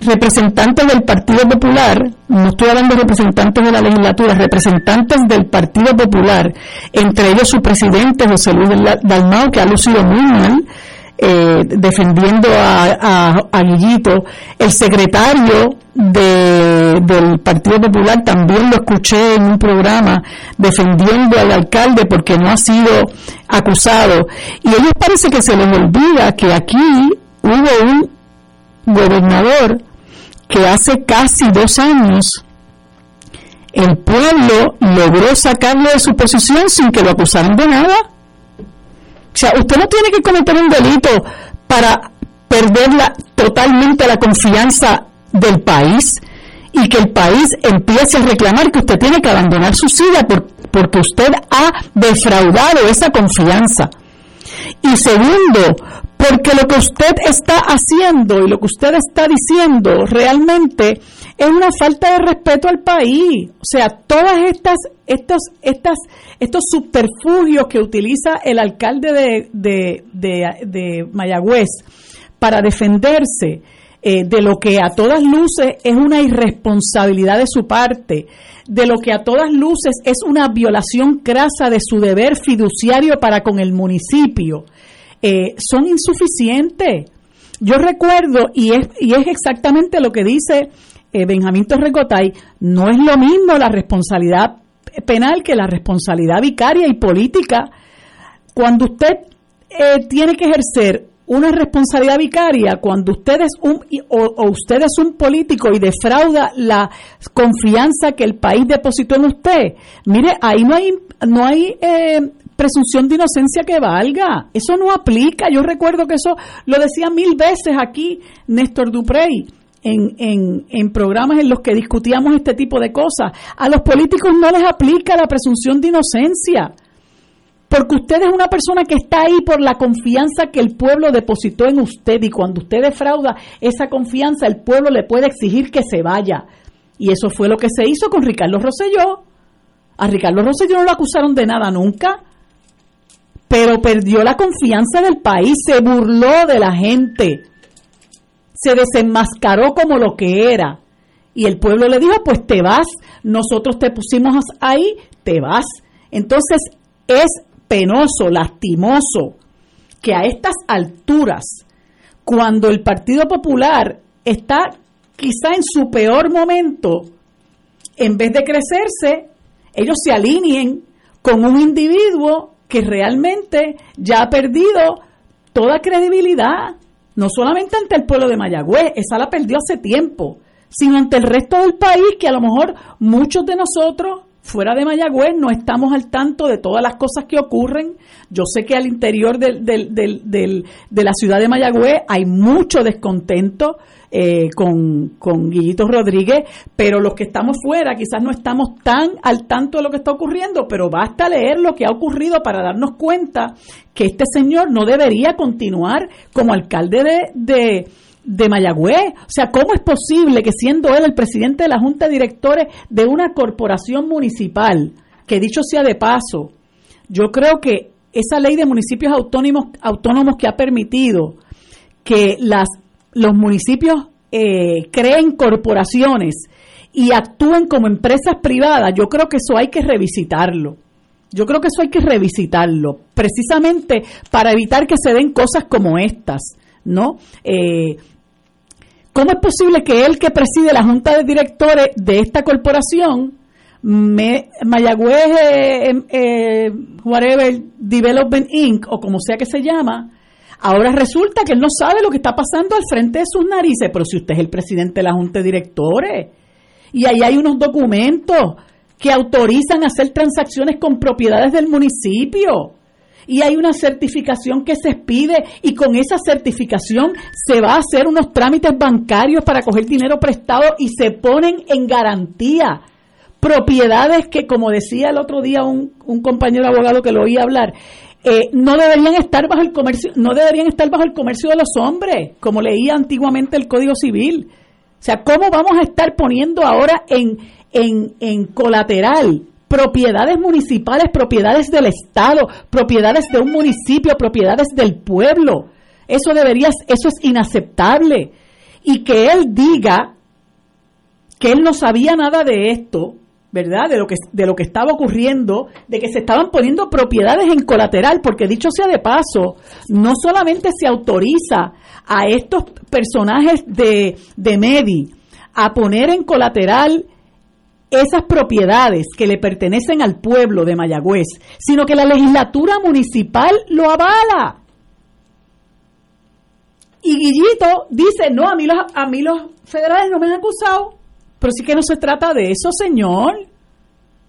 representantes del Partido Popular, no estoy hablando de representantes de la legislatura, representantes del Partido Popular, entre ellos su presidente José Luis Dalmao, que ha lucido muy mal, eh, defendiendo a, a, Guillito, el secretario del Partido Popular también lo escuché en un programa defendiendo al alcalde porque no ha sido acusado. Y a ellos parece que se les olvida que aquí hubo un gobernador que hace casi dos años el pueblo logró sacarlo de su posición sin que lo acusaran de nada. O sea, usted no tiene que cometer un delito para perder totalmente la confianza del país y que el país empiece a reclamar que usted tiene que abandonar su silla porque usted ha defraudado esa confianza. Y segundo, porque lo que usted está haciendo y lo que usted está diciendo realmente es una falta de respeto al país. O sea, todas estas, estos, estas, estos subterfugios que utiliza el alcalde de, de, Mayagüez para defenderse eh, de lo que a todas luces es una irresponsabilidad de su parte, de lo que a todas luces es una violación crasa de su deber fiduciario para con el municipio eh, son insuficientes. Yo recuerdo, y es, y es exactamente lo que dice eh, Benjamín Torrecotay, no es lo mismo la responsabilidad penal que la responsabilidad vicaria y política. Cuando usted eh, tiene que ejercer una responsabilidad vicaria, cuando usted es un o, usted es un político y defrauda la confianza que el país depositó en usted, mire, ahí no hay no hay presunción de inocencia que valga. Eso no aplica. Yo recuerdo que eso lo decía mil veces aquí Néstor Duprey. En, en, en, programas en los que discutíamos este tipo de cosas. A los políticos no les aplica la presunción de inocencia, porque usted es una persona que está ahí por la confianza que el pueblo depositó en usted y cuando usted defrauda esa confianza, el pueblo le puede exigir que se vaya. Y eso fue lo que se hizo con Ricardo Rosselló. A Ricardo Rosselló no lo acusaron de nada nunca pero perdió la confianza del país, se burló de la gente, se desenmascaró como lo que era. Y el pueblo le dijo, pues te vas, nosotros te pusimos ahí, te vas. Entonces es penoso, lastimoso, que a estas alturas, cuando el Partido Popular está quizá en su peor momento, en vez de crecerse, ellos se alineen con un individuo que realmente ya ha perdido toda credibilidad, no solamente ante el pueblo de Mayagüez, esa la perdió hace tiempo, sino ante el resto del país, que a lo mejor muchos de nosotros fuera de Mayagüez no estamos al tanto de todas las cosas que ocurren. Yo sé que al interior del, de la ciudad de Mayagüez hay mucho descontento eh, con, con Guillito Rodríguez, pero los que estamos fuera quizás no estamos tan al tanto de lo que está ocurriendo, pero basta leer lo que ha ocurrido para darnos cuenta que este señor no debería continuar como alcalde de, de de Mayagüez. O sea, ¿cómo es posible que siendo él el presidente de la Junta de Directores de una corporación municipal, que dicho sea de paso, yo creo que esa ley de municipios autónomos, autónomos que ha permitido que las los municipios eh, creen corporaciones y actúen como empresas privadas, yo creo que eso hay que revisitarlo. Yo creo que eso hay que revisitarlo, precisamente para evitar que se den cosas como estas, ¿no? Eh, ¿Cómo es posible que él que preside la junta de directores de esta corporación, me, Mayagüez eh, Whatever Development Inc., o como sea que se llama, Ahora resulta que él no sabe lo que está pasando al frente de sus narices, pero si usted es el presidente de la Junta de Directores y ahí hay unos documentos que autorizan hacer transacciones con propiedades del municipio y hay una certificación que se expide y con esa certificación se va a hacer unos trámites bancarios para coger dinero prestado y se ponen en garantía propiedades que, como decía el otro día un, un compañero abogado que lo oía hablar, eh, no deberían estar bajo el comercio, no deberían estar bajo el comercio de los hombres, como leía antiguamente el Código Civil. O sea, ¿cómo vamos a estar poniendo ahora en, en, en colateral propiedades municipales, propiedades del Estado, propiedades de un municipio, propiedades del pueblo. Eso debería, eso es inaceptable. Y que él diga que él no sabía nada de esto, ¿verdad? De lo que de lo que estaba ocurriendo, de que se estaban poniendo propiedades en colateral, porque dicho sea de paso, no solamente se autoriza a estos personajes de, de Medi a poner en colateral esas propiedades que le pertenecen al pueblo de Mayagüez, sino que la legislatura municipal lo avala. Y Guillito dice, no, a mí los, a mí los federales no me han acusado. Pero sí que no se trata de eso, señor.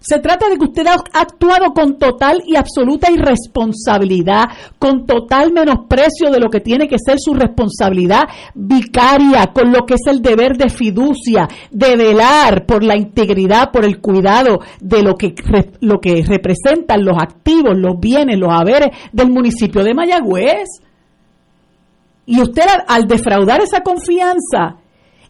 Se trata de que usted ha actuado con total y absoluta irresponsabilidad, con total menosprecio de lo que tiene que ser su responsabilidad vicaria, con lo que es el deber de fiducia, de velar por la integridad, por el cuidado de lo que, lo que representan los activos, los bienes, los haberes del municipio de Mayagüez. Y usted al defraudar esa confianza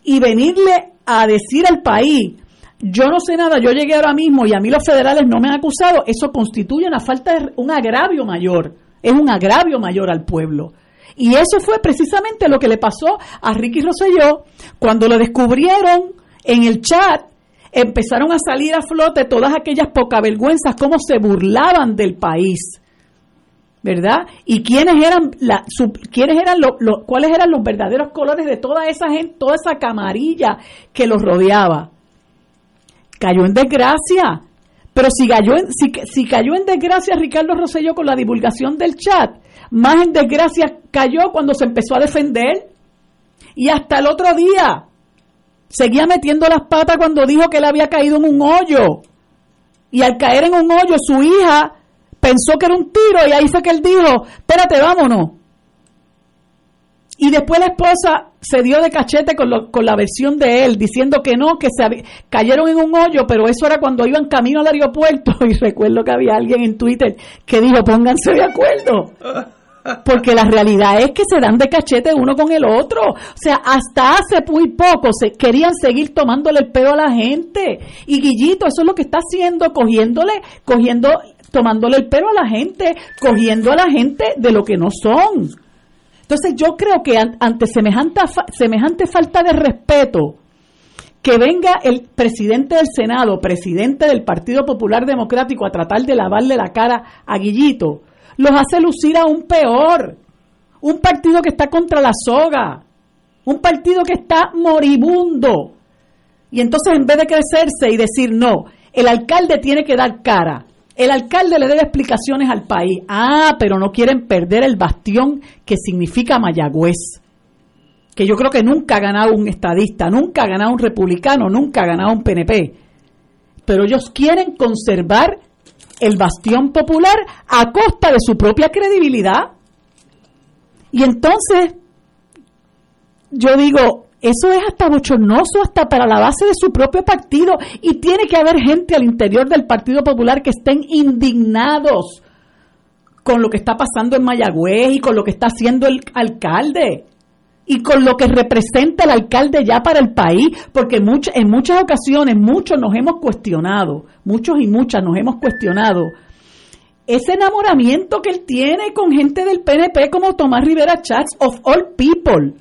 y venirle a decir al país, yo no sé nada, yo llegué ahora mismo y a mí los federales no me han acusado, eso constituye una falta de un agravio mayor, es un agravio mayor al pueblo. Y eso fue precisamente lo que le pasó a Ricky Rosselló cuando lo descubrieron en el chat, empezaron a salir a flote todas aquellas poca vergüenzas, cómo se burlaban del país. ¿verdad? Y quiénes eran la, quiénes eran los, cuáles eran los verdaderos colores de toda esa gente, toda esa camarilla que los rodeaba cayó en desgracia. Pero si cayó, en, si, cayó en desgracia Ricardo Rosselló con la divulgación del chat, más en desgracia cayó cuando se empezó a defender. Y hasta el otro día seguía metiendo las patas cuando dijo que él había caído en un hoyo. Y al caer en un hoyo, su hija pensó que era un tiro y ahí fue que él dijo, espérate, vámonos. Y después la esposa se dio de cachete con, con la versión de él, diciendo que no, que se cayeron en un hoyo, pero eso era cuando iban camino al aeropuerto. Y recuerdo que había alguien en Twitter que dijo, pónganse de acuerdo. Porque la realidad es que se dan de cachete uno con el otro. O sea, hasta hace muy poco se querían seguir tomándole el pelo a la gente. Y Guillito, eso es lo que está haciendo, cogiéndole, cogiendo, tomándole el pelo a la gente, cogiendo a la gente de lo que no son. Entonces yo creo que ante semejante, semejante falta de respeto, que venga el presidente del Senado, presidente del Partido Popular Democrático, a tratar de lavarle la cara a Guillito, los hace lucir aún peor. Un partido que está contra la soga, un partido que está moribundo. Y entonces en vez de crecerse y decir no, el alcalde tiene que dar cara, el alcalde le debe explicaciones al país. Ah, pero no quieren perder el bastión que significa Mayagüez. Que yo creo que nunca ha ganado un estadista, nunca ha ganado un republicano, nunca ha ganado un PNP. Pero ellos quieren conservar el bastión popular a costa de su propia credibilidad. Y entonces, yo digo, eso es hasta bochornoso, hasta para la base de su propio partido. Y tiene que haber gente al interior del Partido Popular que estén indignados con lo que está pasando en Mayagüez y con lo que está haciendo el alcalde y con lo que representa el alcalde ya para el país, porque en muchas ocasiones muchos nos hemos cuestionado, muchos y muchas nos hemos cuestionado ese enamoramiento que él tiene con gente del PNP como Tomás Rivera Chats of all people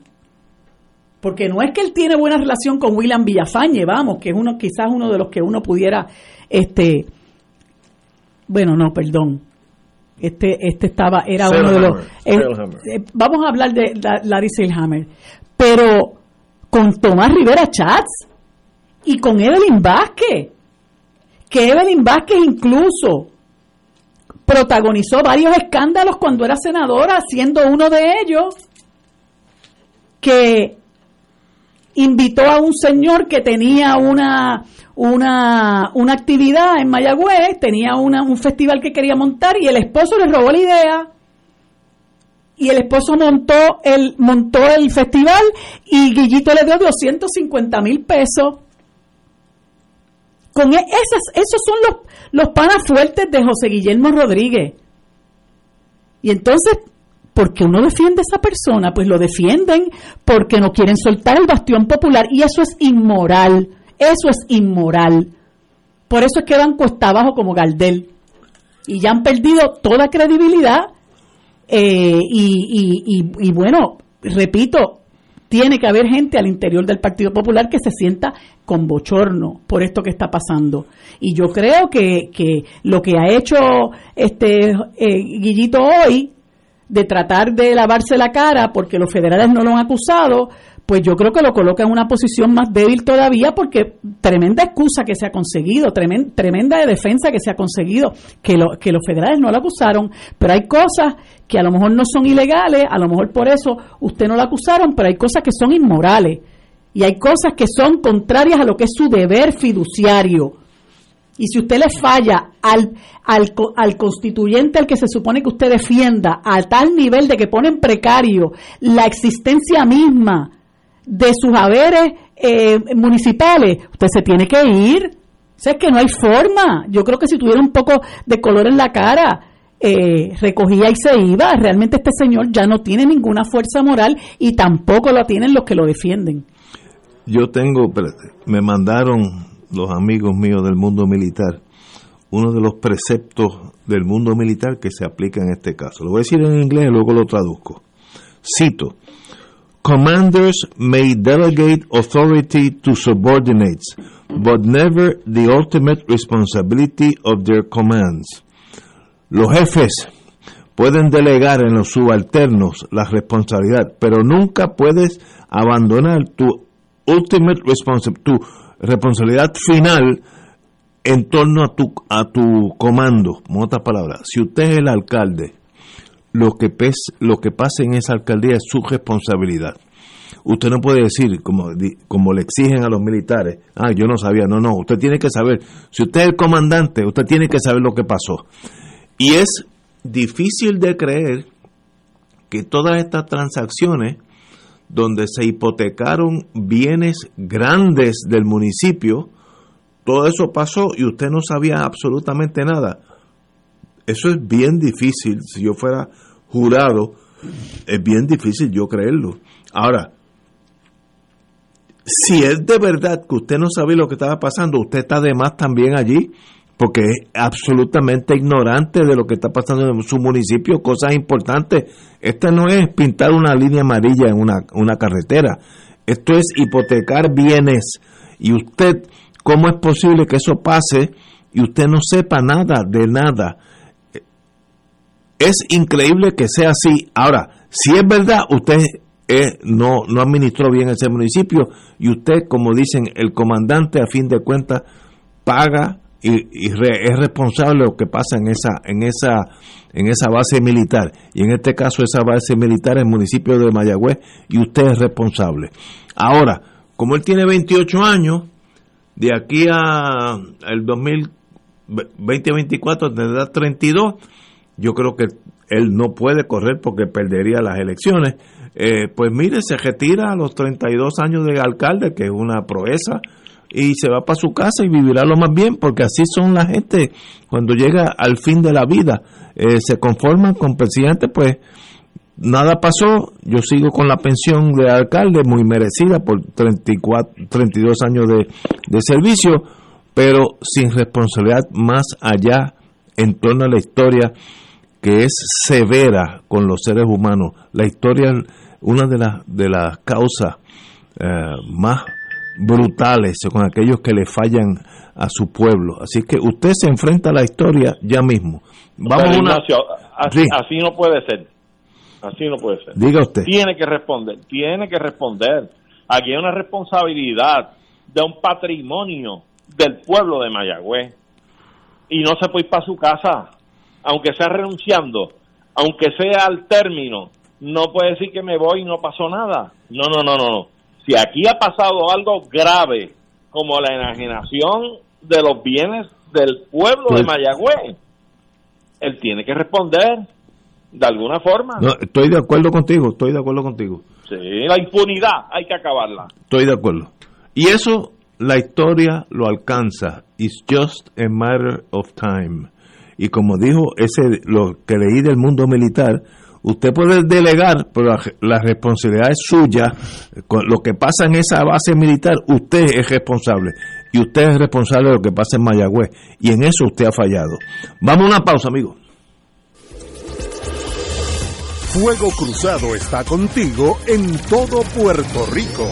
porque no es que él tiene buena relación con William Villafañe, vamos, que es uno quizás uno de los que uno pudiera este bueno, no, perdón. Este este estaba era uno de los eh, eh, vamos a hablar de Larry Seilhammer, pero con Tomás Rivera Chats y con Evelyn Vázquez, que Evelyn Vázquez incluso protagonizó varios escándalos cuando era senadora, siendo uno de ellos que invitó a un señor que tenía una, una, una actividad en Mayagüez, tenía una, un festival que quería montar y el esposo le robó la idea. Y el esposo montó el, montó el festival y Guillito le dio 250 mil pesos. Con e, esas, esos son los, los panas fuertes de José Guillermo Rodríguez. Y entonces porque uno defiende a esa persona, pues lo defienden porque no quieren soltar el bastión popular y eso es inmoral, eso es inmoral. Por eso es que van cuesta abajo como Galdel. Y ya han perdido toda credibilidad. Eh, y, y bueno, repito, tiene que haber gente al interior del Partido Popular que se sienta con bochorno por esto que está pasando. Y yo creo que, que lo que ha hecho este eh, Guillito hoy de tratar de lavarse la cara porque los federales no lo han acusado, pues yo creo que lo coloca en una posición más débil todavía porque tremenda excusa que se ha conseguido, tremenda, defensa que se ha conseguido, que, lo, que los federales no lo acusaron, pero hay cosas que a lo mejor no son ilegales, a lo mejor por eso usted no lo acusaron, pero hay cosas que son inmorales y hay cosas que son contrarias a lo que es su deber fiduciario. Y si usted le falla al, al, al, constituyente al que se supone que usted defienda a tal nivel de que pone en precario la existencia misma de sus haberes eh, municipales, usted se tiene que ir. O sea, es que no hay forma. Yo creo que si tuviera un poco de color en la cara, eh, recogía y se iba. Realmente este señor ya no tiene ninguna fuerza moral y tampoco lo tienen los que lo defienden. Yo tengo, me mandaron los amigos míos del mundo militar uno de los preceptos del mundo militar que se aplica en este caso. Lo voy a decir en inglés y luego lo traduzco. Cito, Commanders may delegate authority to subordinates, but never the ultimate responsibility of their commands. Los jefes pueden delegar en los subalternos la responsabilidad, pero nunca puedes abandonar tu ultimate tu responsabilidad final en torno a tu, a tu comando. En otras palabras, si usted es el alcalde lo que, pes, lo que pase en esa alcaldía es su responsabilidad. Usted no puede decir, como, como le exigen a los militares, ah, yo no sabía, no, no, usted tiene que saber, si usted es el comandante, usted tiene que saber lo que pasó. Y es difícil de creer que todas estas transacciones, donde se hipotecaron bienes grandes del municipio, todo eso pasó y usted no sabía absolutamente nada. Eso es bien difícil. Si yo fuera jurado, es bien difícil yo creerlo. Ahora, si es de verdad que usted no sabía lo que estaba pasando, usted está además también allí, porque es absolutamente ignorante de lo que está pasando en su municipio, cosas importantes. Esto no es pintar una línea amarilla en una, una carretera, esto es hipotecar bienes. Y usted, ¿cómo es posible que eso pase y usted no sepa nada de nada? Es increíble que sea así. Ahora, si es verdad, usted eh, no, no administró bien ese municipio y usted, como dicen, el comandante a fin de cuentas paga y, es responsable de lo que pasa en esa, en esa, en esa base militar. Y en este caso esa base militar es el municipio de Mayagüez y usted es responsable. Ahora, como él tiene 28 años, de aquí a el 2024 tendrá 32 yo creo que él no puede correr porque perdería las elecciones. Eh, pues mire, se retira a los 32 años de alcalde, que es una proeza, y se va para su casa y vivirá lo más bien, porque así son la gente cuando llega al fin de la vida. Eh, se conforman con presidente, pues nada pasó, yo sigo con la pensión de alcalde, muy merecida por 34, 32 años de, de servicio, pero sin responsabilidad más allá en torno a la historia que es severa con los seres humanos. La historia, una de las, de las causas eh, más brutales con aquellos que le fallan a su pueblo. Así que usted se enfrenta a la historia ya mismo. Vamos una... así, así no puede ser. Así no puede ser. Diga usted. Tiene que responder, tiene que responder. Aquí hay una responsabilidad de un patrimonio del pueblo de Mayagüez. Y no se puede ir para su casa aunque sea renunciando, aunque sea al término, no puede decir que me voy y no pasó nada. No, no, no, no, no. Si aquí ha pasado algo grave, como la enajenación de los bienes del pueblo de pues- Mayagüez, él tiene que responder de alguna forma. No, estoy de acuerdo contigo, estoy de acuerdo contigo. Sí, la impunidad hay que acabarla. Estoy de acuerdo. Y eso la historia lo alcanza. It's just a matter of time. Y como dijo ese lo que leí del mundo militar, Usted puede delegar, pero la, responsabilidad es suya. Con lo que pasa en esa base militar, usted es responsable. Y usted es responsable de lo que pasa en Mayagüez. Y en eso usted ha fallado. Vamos a una pausa, amigo. Fuego Cruzado está contigo en todo Puerto Rico.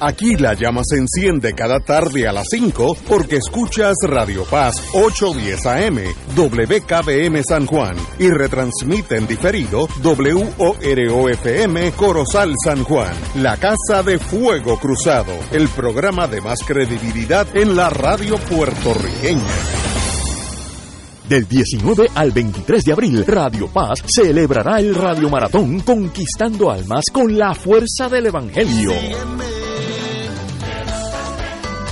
Aquí la llama se enciende cada tarde a las 5 porque escuchas Radio Paz 810 AM, WKBM San Juan y retransmite en diferido WOROFM Corozal San Juan, la Casa de Fuego Cruzado, el programa de más credibilidad en la radio puertorriqueña. Del 19 al 23 de abril, Radio Paz celebrará el Radio Maratón Conquistando Almas con la fuerza del Evangelio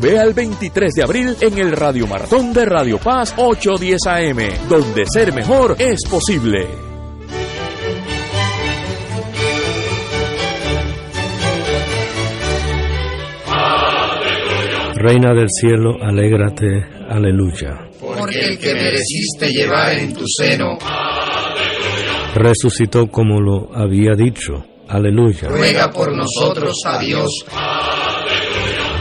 Ve al 23 de abril en el Radio Maratón de Radio Paz 810 AM, donde ser mejor es posible. Reina del cielo, alégrate, aleluya. Porque el que mereciste llevar en tu seno, resucitó como lo había dicho, aleluya. Ruega por nosotros a Dios.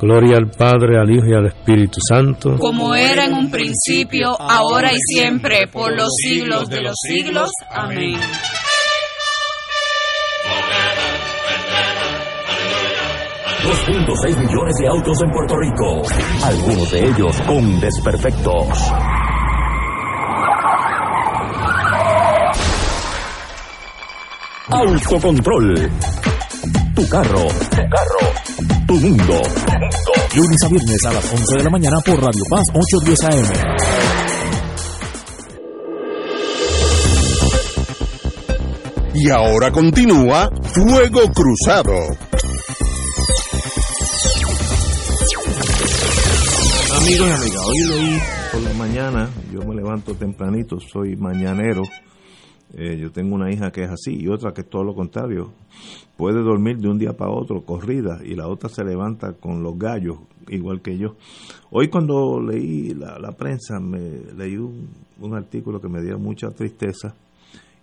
Gloria al Padre, al Hijo y al Espíritu Santo. Como era en un principio, ahora y siempre, por los siglos de los siglos. Amén. ...2.6 millones de autos en Puerto Rico... ...algunos de ellos con desperfectos... Autocontrol tu carro. Tu carro. Tu mundo. Lunes a viernes a las 11 de la mañana por Radio Paz 810 AM. Y ahora continúa Fuego Cruzado. Amigos y amigas, hoy leí por la mañana, yo me levanto tempranito, soy mañanero. Eh, yo tengo una hija que es así y otra que es todo lo contrario puede dormir de un día para otro corrida y la otra se levanta con los gallos igual que yo. Hoy cuando leí la, prensa me leí un, artículo que me dio mucha tristeza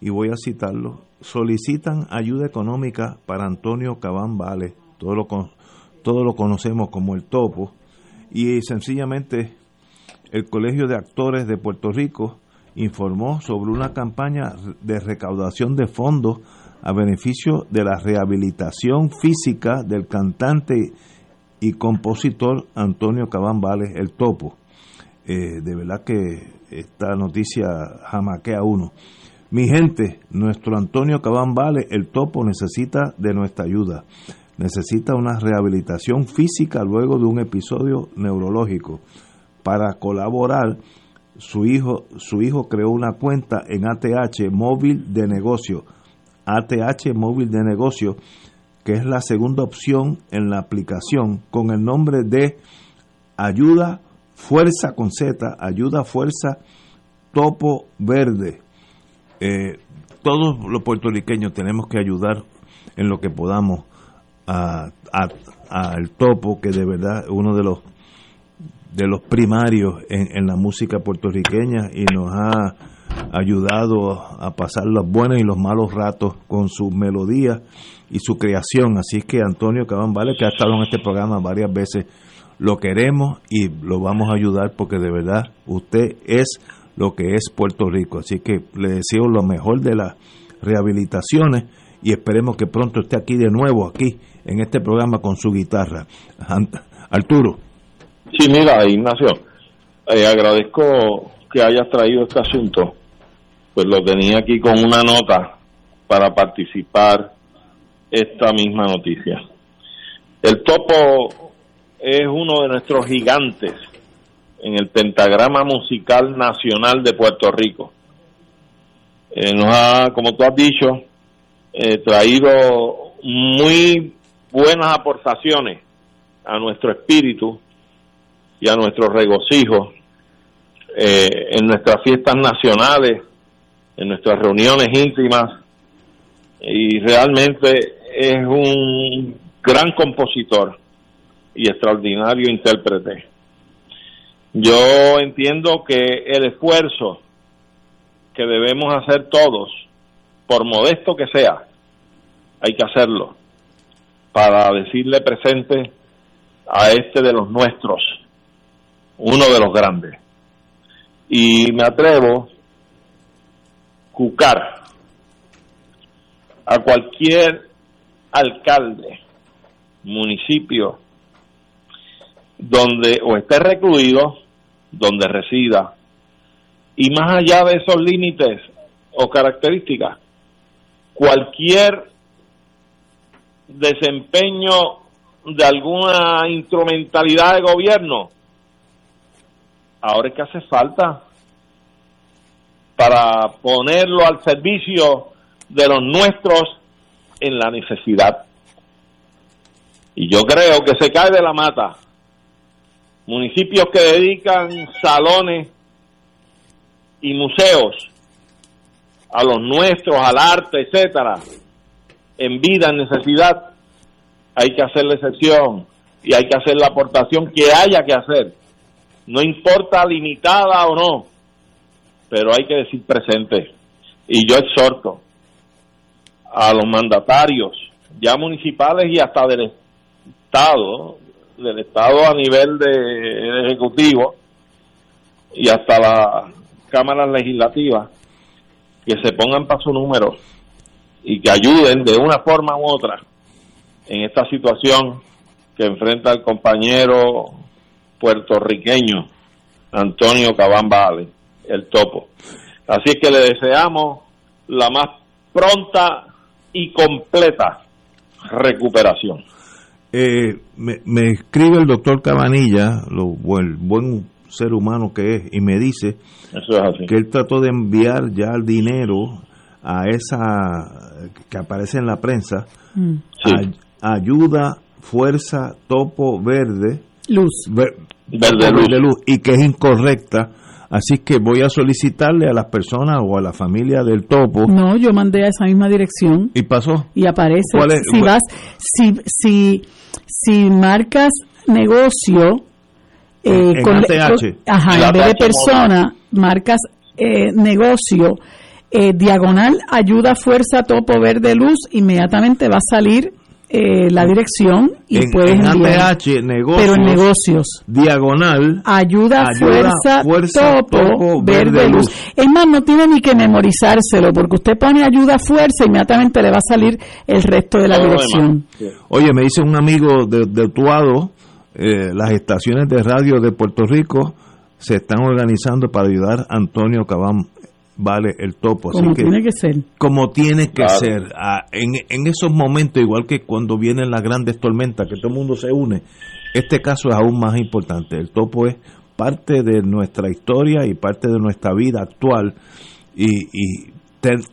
y voy a citarlo. Solicitan ayuda económica para Antonio Cabán Vale, todo lo, todo lo conocemos como el topo, y sencillamente el Colegio de Actores de Puerto Rico informó sobre una campaña de recaudación de fondos a beneficio de la rehabilitación física del cantante y compositor Antonio Cabán Vales, el topo. Eh, de verdad que esta noticia jamaquea uno. Mi gente, nuestro Antonio Cabán Vale, el topo, necesita de nuestra ayuda. Necesita una rehabilitación física luego de un episodio neurológico. Para colaborar, su hijo, su hijo creó una cuenta en ATH móvil de negocio ATH móvil de negocio, que es la segunda opción en la aplicación con el nombre de Ayuda Fuerza con Z, Ayuda Fuerza Topo Verde. Eh, todos los puertorriqueños tenemos que ayudar en lo que podamos al topo, que de verdad es uno de los de los primarios en, en la música puertorriqueña y nos ha ayudado a pasar los buenos y los malos ratos con su melodía y su creación. Así que Antonio Cabán Vale, que ha estado en este programa varias veces, lo queremos y lo vamos a ayudar porque de verdad usted es lo que es Puerto Rico. Así que le deseo lo mejor de las rehabilitaciones y esperemos que pronto esté aquí de nuevo, aquí en este programa con su guitarra. Arturo. Sí, mira, Ignacio, eh, agradezco que hayas traído este asunto, pues lo tenía aquí con una nota para participar esta misma noticia. El topo es uno de nuestros gigantes en el pentagrama musical nacional de Puerto Rico. Eh, nos ha, como tú has dicho, eh, traído muy buenas aportaciones a nuestro espíritu y a nuestro regocijo eh, en nuestras fiestas nacionales, en nuestras reuniones íntimas, y realmente es un gran compositor y extraordinario intérprete. Yo entiendo que el esfuerzo que debemos hacer todos, por modesto que sea, hay que hacerlo para decirle presente a este de los nuestros, uno de los grandes. Y me atrevo cucar a cualquier alcalde, municipio, donde o esté recluido, donde resida, y más allá de esos límites o características, cualquier desempeño de alguna instrumentalidad de gobierno, ahora es que hace falta para ponerlo al servicio de los nuestros en la necesidad. Y yo creo que se cae de la mata. Municipios que dedican salones y museos a los nuestros, al arte, etcétera, en vida, en necesidad, hay que hacer la excepción y hay que hacer la aportación que haya que hacer. No importa limitada o no, pero hay que decir presente. Y yo exhorto a los mandatarios, ya municipales y hasta del Estado, del Estado a nivel de, ejecutivo y hasta la cámaras legislativas, que se pongan para su número y que ayuden de una forma u otra en esta situación que enfrenta el compañero puertorriqueño Antonio Cabán Vale, el topo. Así es que le deseamos la más pronta y completa recuperación. Eh, me, escribe el doctor Cabanilla, lo, el buen ser humano que es, y me dice que él trató de enviar ya el dinero a esa que aparece en la prensa, mm. ayuda, fuerza, topo verde, luz, verde, luz. y que es incorrecta. Así que voy a solicitarle a las personas o a la familia del topo. No, yo mandé a esa misma dirección. ¿Y pasó? Y aparece. Si vas, si, si, si marcas negocio, eh, con, ajá, en vez de persona, marcas eh, negocio, eh, diagonal, ayuda, fuerza, topo, verde, luz, inmediatamente va a salir eh, la dirección y en, puedes en APH, negocios, pero en negocios. diagonal ayuda, fuerza, topo, verde, luz. es más no tiene ni que memorizárselo porque usted pone ayuda fuerza inmediatamente le va a salir el resto de la dirección. oye me dice un amigo de, de Tuado eh, las estaciones de radio de Puerto Rico se están organizando para ayudar a Antonio Cabán vale el topo. Como tiene que ser. Como tiene que ser. Ah, en, en, esos momentos, igual que cuando vienen las grandes tormentas, que todo el mundo se une, este caso es aún más importante. El topo es parte de nuestra historia y parte de nuestra vida actual y,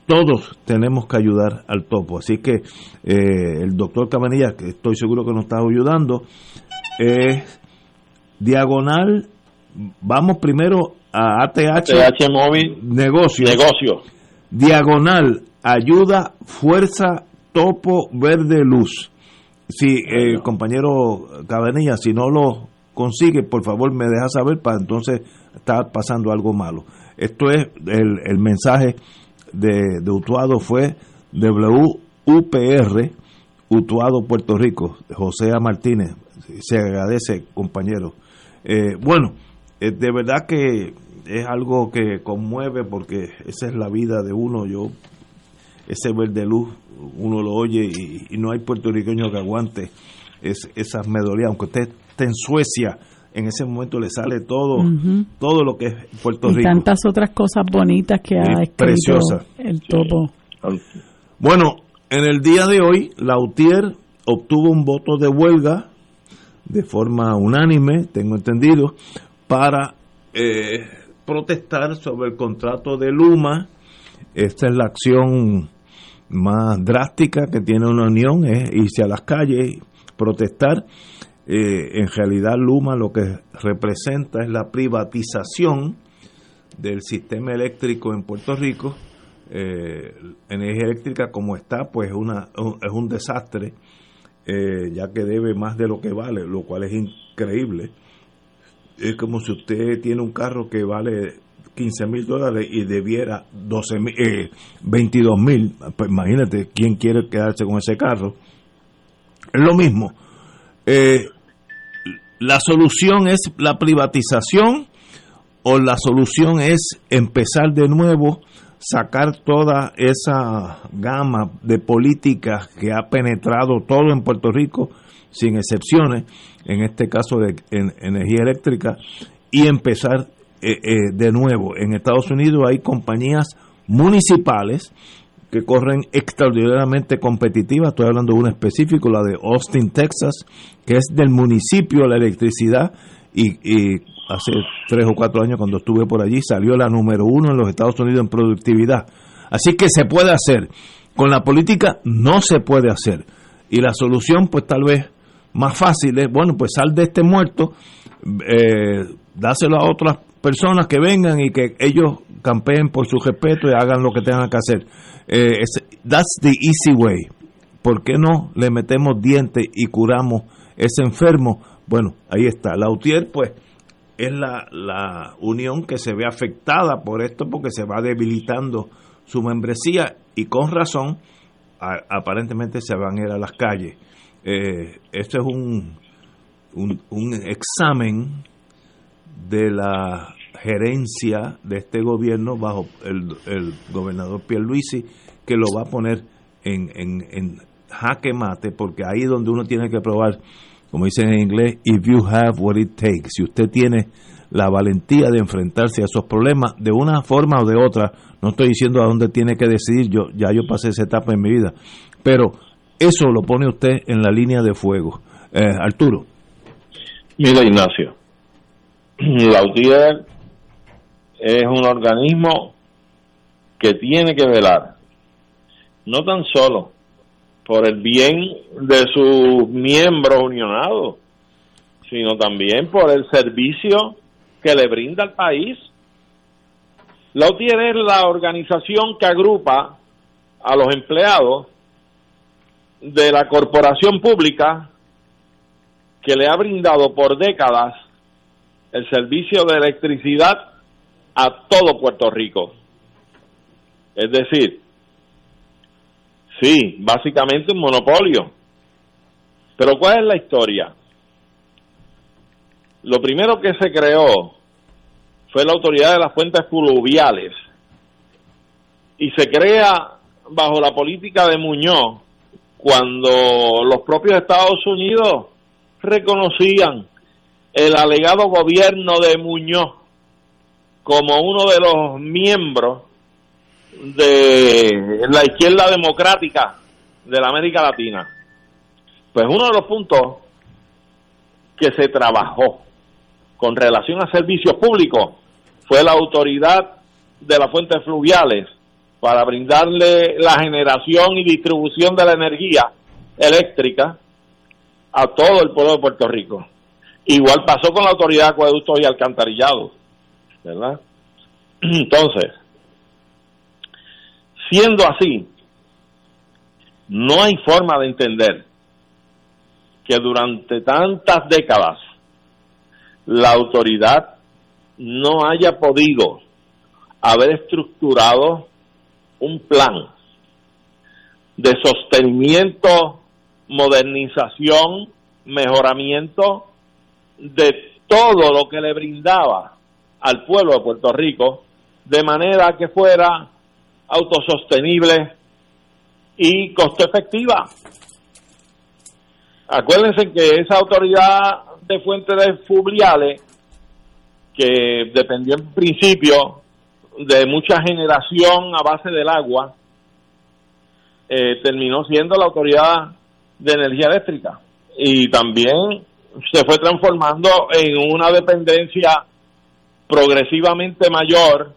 todos tenemos que ayudar al topo. Así que eh, el doctor Camanilla, que estoy seguro que nos está ayudando, es diagonal. Vamos primero a ATH, móvil. Negocio, negocio diagonal ayuda fuerza topo verde luz. Si el eh, compañero Cabanilla si no lo consigue por favor me deja saber para entonces está pasando algo malo. Esto es el, el mensaje de, de Utuado fue WUPR Utuado Puerto Rico. José Martínez se agradece compañero. Eh, bueno eh, de verdad que es algo que conmueve porque esa es la vida de uno. Yo, ese verde luz, uno lo oye y, no hay puertorriqueño que aguante es, esas medolías. Aunque usted esté en Suecia, en ese momento le sale todo, todo lo que es Puerto y tantas otras cosas bonitas que ha escrito el topo. Bueno, en el día de hoy, Lautier obtuvo un voto de huelga de forma unánime, tengo entendido, para eh, protestar sobre el contrato de Luma. Esta es la acción más drástica que tiene una unión, es irse a las calles, protestar. Eh, en realidad Luma lo que representa es la privatización del sistema eléctrico en Puerto Rico. Eh, energía eléctrica como está, pues una, es un desastre, eh, ya que debe más de lo que vale, lo cual es increíble es como si usted tiene un carro que vale 15 mil dólares y debiera 12 eh, 22 mil. Pues imagínate quién quiere quedarse con ese carro. Es lo mismo. Eh, la solución es la privatización o la solución es empezar de nuevo, sacar toda esa gama de políticas que ha penetrado todo en Puerto Rico, sin excepciones, en este caso de energía eléctrica, y empezar eh, eh, de nuevo. En Estados Unidos hay compañías municipales que corren extraordinariamente competitivas. Estoy hablando de una específico, la de Austin, Texas, que es del municipio la electricidad y, hace tres o cuatro años cuando estuve por allí salió la número uno en los Estados Unidos en productividad. Así que se puede hacer. Con la política no se puede hacer. Y la solución pues tal vez más fácil es, bueno, pues sal de este muerto, eh, dáselo a otras personas que vengan y que ellos campeen por su respeto y hagan lo que tengan que hacer. Eh, that's the easy way. ¿Por qué no le metemos dientes y curamos ese enfermo? Bueno, ahí está. La UTIER, pues, es la, la unión que se ve afectada por esto porque se va debilitando su membresía y con razón aparentemente se van a ir a las calles. Eh, esto es un, un, examen de la gerencia de este gobierno bajo el, el gobernador Pierluisi que lo va a poner en, en, en jaque mate porque ahí es donde uno tiene que probar como dicen en inglés if you have what it takes. Si usted tiene la valentía de enfrentarse a esos problemas de una forma o de otra no estoy diciendo a dónde tiene que decidir yo ya yo pasé esa etapa en mi vida pero eso lo pone usted en la línea de fuego. Eh, Arturo. Mira, Ignacio, la UTIER es un organismo que tiene que velar no tan solo por el bien de sus miembros unionados, sino también por el servicio que le brinda al país. La UTIER es la organización que agrupa a los empleados de la corporación pública que le ha brindado por décadas el servicio de electricidad a todo Puerto Rico. Es decir, sí, básicamente un monopolio. Pero ¿cuál es la historia? Lo primero que se creó fue la autoridad de las fuentes fluviales y se crea bajo la política de Muñoz cuando los propios Estados Unidos reconocían el alegado gobierno de Muñoz como uno de los miembros de la izquierda democrática de la América Latina. Pues uno de los puntos que se trabajó con relación a servicios públicos fue la autoridad de las fuentes fluviales para brindarle la generación y distribución de la energía eléctrica a todo el pueblo de Puerto Rico. Igual pasó con la autoridad de acueductos y alcantarillados, ¿verdad? Entonces, siendo así, no hay forma de entender que durante tantas décadas la autoridad no haya podido haber estructurado un plan de sostenimiento, modernización, mejoramiento de todo lo que le brindaba al pueblo de Puerto Rico de manera que fuera autosostenible y costo efectiva. Acuérdense que esa autoridad de fuentes fluviales, que dependía en principio de mucha generación a base del agua, eh, terminó siendo la autoridad de energía eléctrica y también se fue transformando en una dependencia progresivamente mayor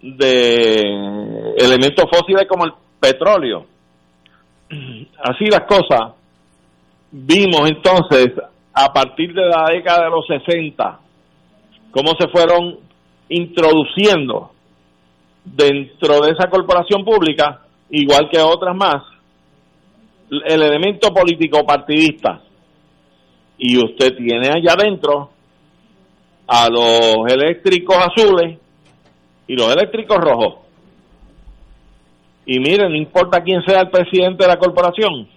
de elementos fósiles como el petróleo. Así las cosas, vimos entonces a partir de la década de los 60 cómo se fueron introduciendo dentro de esa corporación pública, igual que otras más, el elemento político partidista. Y usted tiene allá adentro a los eléctricos azules y los eléctricos rojos. Y miren, no importa quién sea el presidente de la corporación,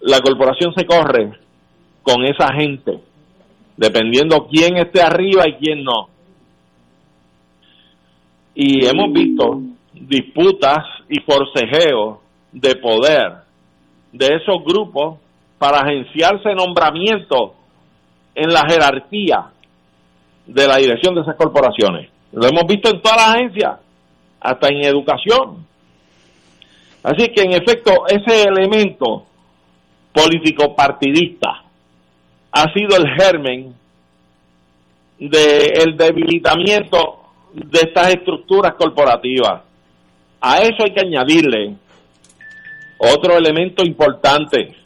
la corporación se corre con esa gente, dependiendo quién esté arriba y quién no. Y hemos visto disputas y forcejeos de poder de esos grupos para agenciarse nombramientos en la jerarquía de la dirección de esas corporaciones. Lo hemos visto en todas las agencias, hasta en educación. Así que en efecto ese elemento político partidista ha sido el germen del debilitamiento de estas estructuras corporativas. A eso hay que añadirle otro elemento importante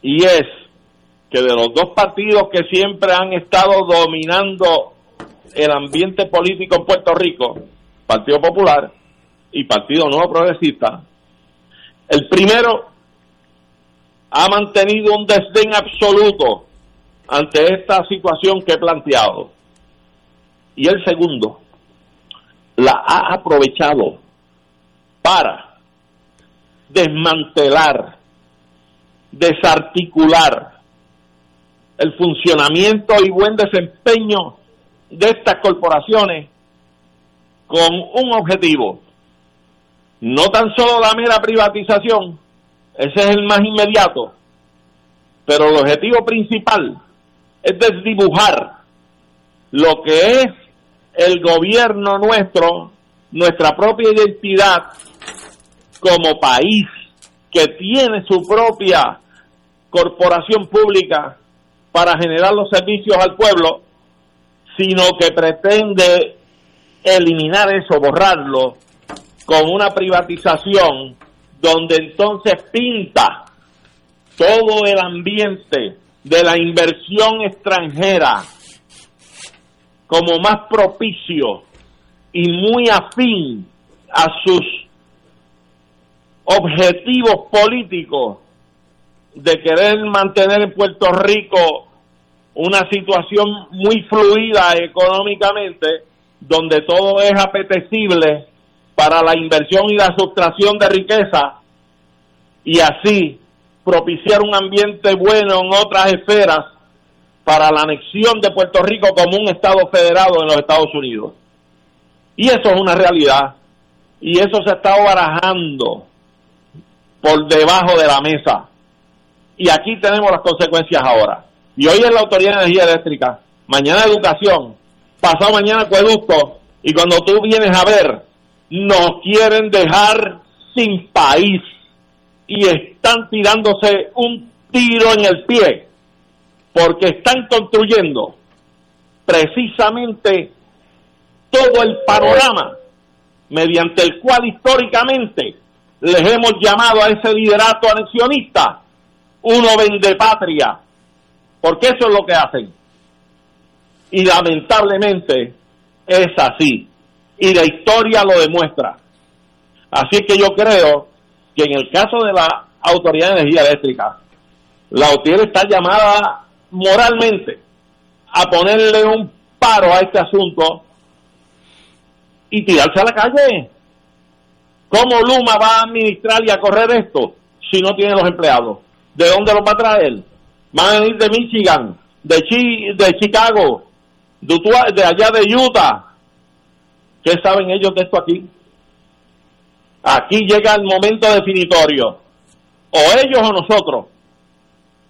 y es que de los dos partidos que siempre han estado dominando el ambiente político en Puerto Rico, Partido Popular y Partido Nuevo Progresista, el primero ha mantenido un desdén absoluto ante esta situación que he planteado. Y el segundo la ha aprovechado para desmantelar, desarticular el funcionamiento y buen desempeño de estas corporaciones con un objetivo, no tan solo la mera privatización, ese es el más inmediato, pero el objetivo principal es desdibujar lo que es el gobierno nuestro, nuestra propia identidad como país que tiene su propia corporación pública para generar los servicios al pueblo, sino que pretende eliminar eso, borrarlo, con una privatización donde entonces pinta todo el ambiente de la inversión extranjera como más propicio y muy afín a sus objetivos políticos de querer mantener en Puerto Rico una situación muy fluida económicamente, donde todo es apetecible para la inversión y la sustracción de riqueza, y así propiciar un ambiente bueno en otras esferas para la anexión de Puerto Rico como un Estado federado en los Estados Unidos. Y eso es una realidad. Y eso se está barajando por debajo de la mesa. Y aquí tenemos las consecuencias ahora. Y hoy es la Autoridad de Energía Eléctrica, mañana Educación, pasado mañana Acueducto, y cuando tú vienes a ver, nos quieren dejar sin país y están tirándose un tiro en el pie porque están construyendo precisamente todo el panorama mediante el cual históricamente les hemos llamado a ese liderato anexionista uno vende patria porque eso es lo que hacen. Y lamentablemente es así. Y la historia lo demuestra. Así que yo creo que en el caso de la Autoridad de Energía Eléctrica, la OTIER está llamada moralmente a ponerle un paro a este asunto y tirarse a la calle. ¿Cómo Luma va a administrar y a correr esto si no tiene los empleados? ¿De dónde los va a traer? van a venir de Michigan, de, de Chicago, de allá de Utah. ¿Qué saben ellos de esto aquí? Aquí llega el momento definitorio. O ellos o nosotros.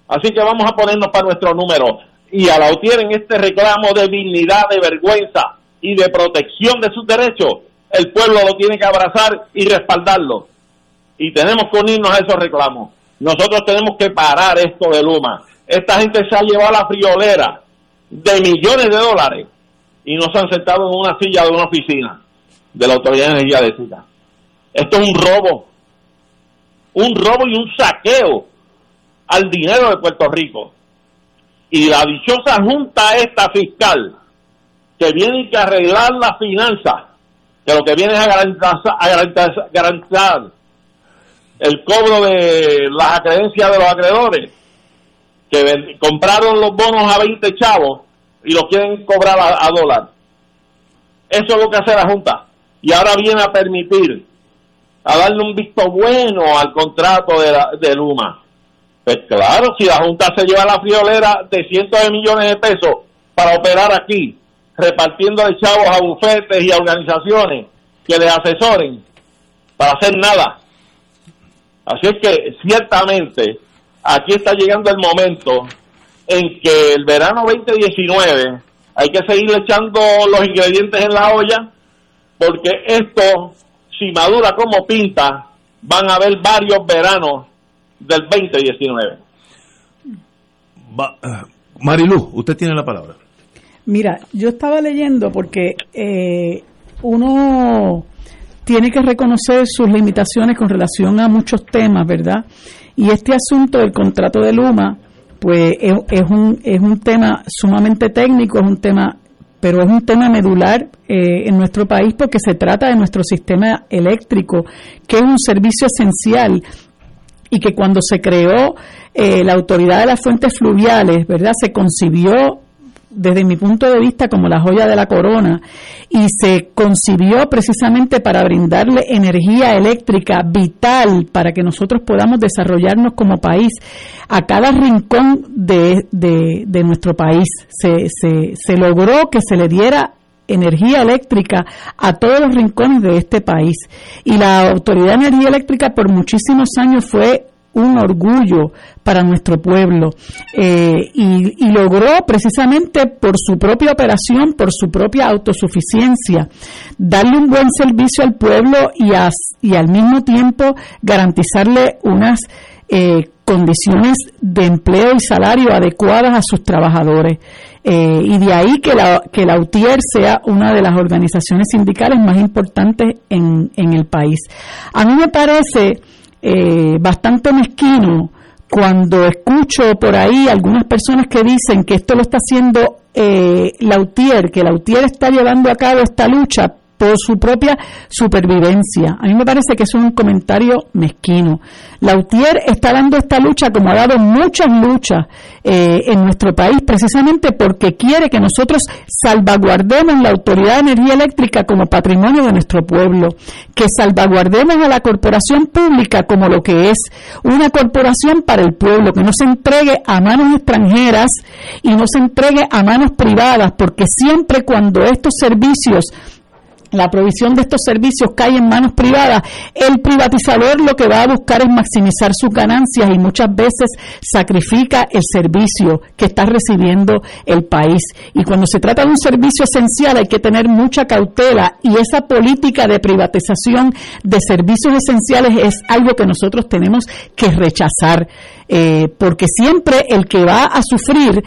Así que vamos a ponernos para nuestro número. Y a la en este reclamo de dignidad, de vergüenza y de protección de sus derechos, el pueblo lo tiene que abrazar y respaldarlo. Y tenemos que unirnos a esos reclamos. Nosotros tenemos que parar esto de Luma. Esta gente se ha llevado a la friolera de millones de dólares y no se han sentado en una silla de una oficina de la Autoridad de Energía Eléctrica. Esto es un robo, un robo y un saqueo al dinero de Puerto Rico. Y la dichosa junta esta fiscal, que viene a arreglar la finanza, que lo que viene es a garantizar, a garantizar el cobro de las acreencias de los acreedores, que compraron los bonos a 20 chavos y los quieren cobrar a, a dólar. Eso es lo que hace la Junta. Y ahora viene a permitir a darle un visto bueno al contrato de, la, de Luma. Pues claro, si la Junta se lleva la friolera de cientos de millones de pesos para operar aquí, repartiendo de chavos a bufetes y a organizaciones que les asesoren para hacer nada. Así es que ciertamente aquí está llegando el momento en que el verano 2019 hay que seguir echando los ingredientes en la olla porque esto si madura como pinta, van a haber varios veranos del 2019. Eh, Marilu, usted tiene la palabra. Mira, yo estaba leyendo porque eh, uno tiene que reconocer sus limitaciones con relación a muchos temas, ¿verdad? Y este asunto del contrato de Luma, pues es, es, un, es un tema sumamente técnico, es un tema pero es un tema medular eh, en nuestro país porque se trata de nuestro sistema eléctrico, que es un servicio esencial y que cuando se creó eh, la Autoridad de las Fuentes Fluviales, ¿verdad? Se concibió desde mi punto de vista como la joya de la corona y se concibió precisamente para brindarle energía eléctrica vital para que nosotros podamos desarrollarnos como país a cada rincón de, de, nuestro país. Se, se, se logró que se le diera energía eléctrica a todos los rincones de este país. Y la Autoridad de Energía Eléctrica por muchísimos años fue un orgullo para nuestro pueblo eh, y, logró precisamente por su propia operación, por su propia autosuficiencia, darle un buen servicio al pueblo y, y al mismo tiempo garantizarle unas eh, condiciones de empleo y salario adecuadas a sus trabajadores. Eh, y de ahí que la, que la UTIER sea una de las organizaciones sindicales más importantes en, en el país. A mí me parece eh, bastante mezquino cuando escucho por ahí algunas personas que dicen que esto lo está haciendo eh, Lautier, que Lautier está llevando a cabo esta lucha por su propia supervivencia. A mí me parece que es un comentario mezquino. Lautier está dando esta lucha como ha dado muchas luchas eh, en nuestro país, precisamente porque quiere que nosotros salvaguardemos la Autoridad de Energía Eléctrica como patrimonio de nuestro pueblo, que salvaguardemos a la corporación pública como lo que es una corporación para el pueblo, que no se entregue a manos extranjeras y no se entregue a manos privadas, porque siempre cuando estos servicios la provisión de estos servicios cae en manos privadas, el privatizador lo que va a buscar es maximizar sus ganancias y muchas veces sacrifica el servicio que está recibiendo el país. Y cuando se trata de un servicio esencial hay que tener mucha cautela y esa política de privatización de servicios esenciales es algo que nosotros tenemos que rechazar, eh, porque siempre el que va a sufrir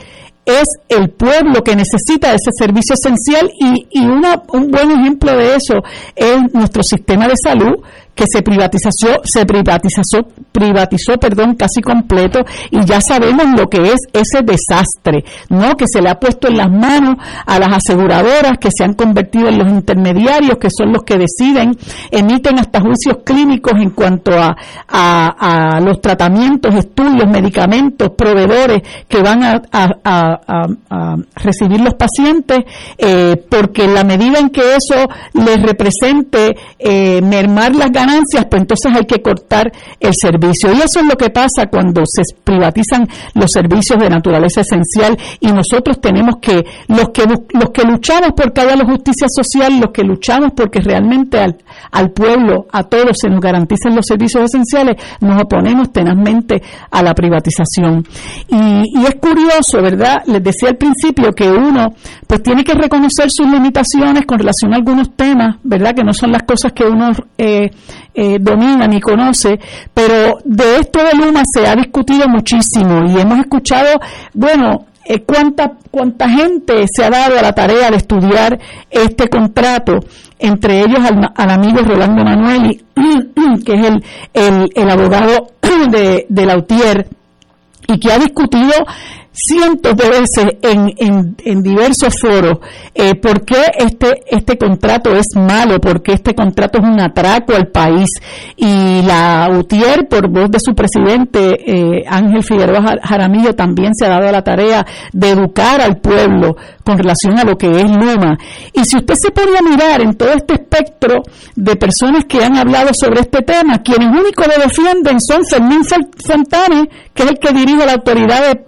es el pueblo que necesita ese servicio esencial y, y un buen ejemplo de eso es nuestro sistema de salud que se privatizó, se privatizó, privatizó, perdón, casi completo y ya sabemos lo que es ese desastre, ¿no? Que se le ha puesto en las manos a las aseguradoras que se han convertido en los intermediarios, que son los que deciden, emiten hasta juicios clínicos en cuanto a, a, los tratamientos, estudios, medicamentos, proveedores que van a, a recibir los pacientes, eh, porque en la medida en que eso les represente eh, mermar las ganancias ganancias, pues entonces hay que cortar el servicio. Y eso es lo que pasa cuando se privatizan los servicios de naturaleza esencial y nosotros tenemos que, los que, los que luchamos por que haya la justicia social, los que luchamos porque realmente al, al pueblo, a todos se nos garanticen los servicios esenciales, nos oponemos tenazmente a la privatización. Y, y es curioso, ¿verdad? Les decía al principio que uno pues tiene que reconocer sus limitaciones con relación a algunos temas, ¿verdad? Que no son las cosas que uno eh, eh, domina ni conoce, pero de esto de Luma se ha discutido muchísimo y hemos escuchado, bueno, eh, cuánta, cuánta gente se ha dado a la tarea de estudiar este contrato, entre ellos al, amigo Rolando Manueli, que es el, el, el abogado de, de Lautier, y que ha discutido cientos de veces en, en, diversos foros eh, por qué este, este contrato es malo, por qué este contrato es un atraco al país. Y la UTIER, por voz de su presidente eh, Ángel Figueroa Jaramillo, también se ha dado la tarea de educar al pueblo con relación a lo que es Luma. Y si usted se pone a mirar en todo este espectro de personas que han hablado sobre este tema, quienes únicos lo defienden son Fermín Fontane, que es el que dirige la autoridad de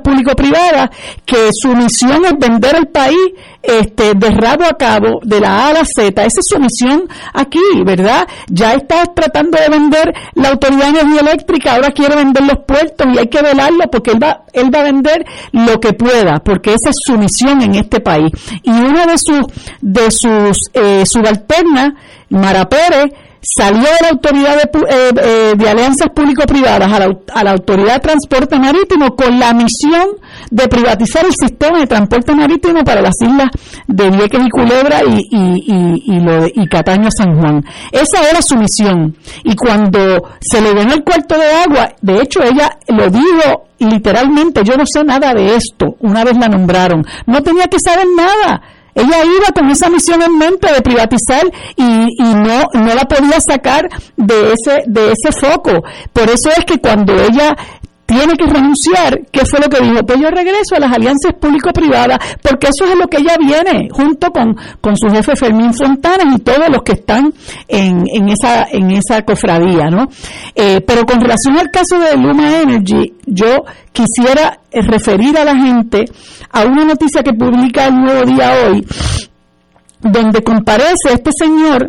público-privadas, que su misión es vender el país este, de rabo a cabo, de la A a la Z. Esa es su misión aquí, ¿verdad? Ya está tratando de vender la autoridad eléctrica, ahora quiere vender los puertos y hay que velarlo porque él va, él va a vender lo que pueda, porque esa es su misión en este país. Y una de sus, de sus eh, subalternas, Mara Pérez, salió de la autoridad de, eh, eh, de alianzas público-privadas a la, a la, autoridad de transporte marítimo con la misión de privatizar el sistema de transporte marítimo para las islas de Vieques y Culebra y, y, y, lo de, y Cataño San Juan. Esa era su misión. Y cuando se le dio el cuarto de agua, de hecho ella lo dijo literalmente, yo no sé nada de esto, una vez la nombraron. No tenía que saber nada ella iba con esa misión en mente de privatizar y, y no, no la podía sacar de ese, de ese foco. Por eso es que cuando ella tiene que renunciar, ¿qué fue lo que dijo? Pues yo regreso a las alianzas público-privadas, porque eso es lo que ella viene, junto con, con su jefe Fermín Fontana y todos los que están en, en, esa, en esa cofradía, ¿no? Eh, pero con relación al caso de Luma Energy, yo quisiera referir a la gente a una noticia que publica el Nuevo Día hoy, donde comparece este señor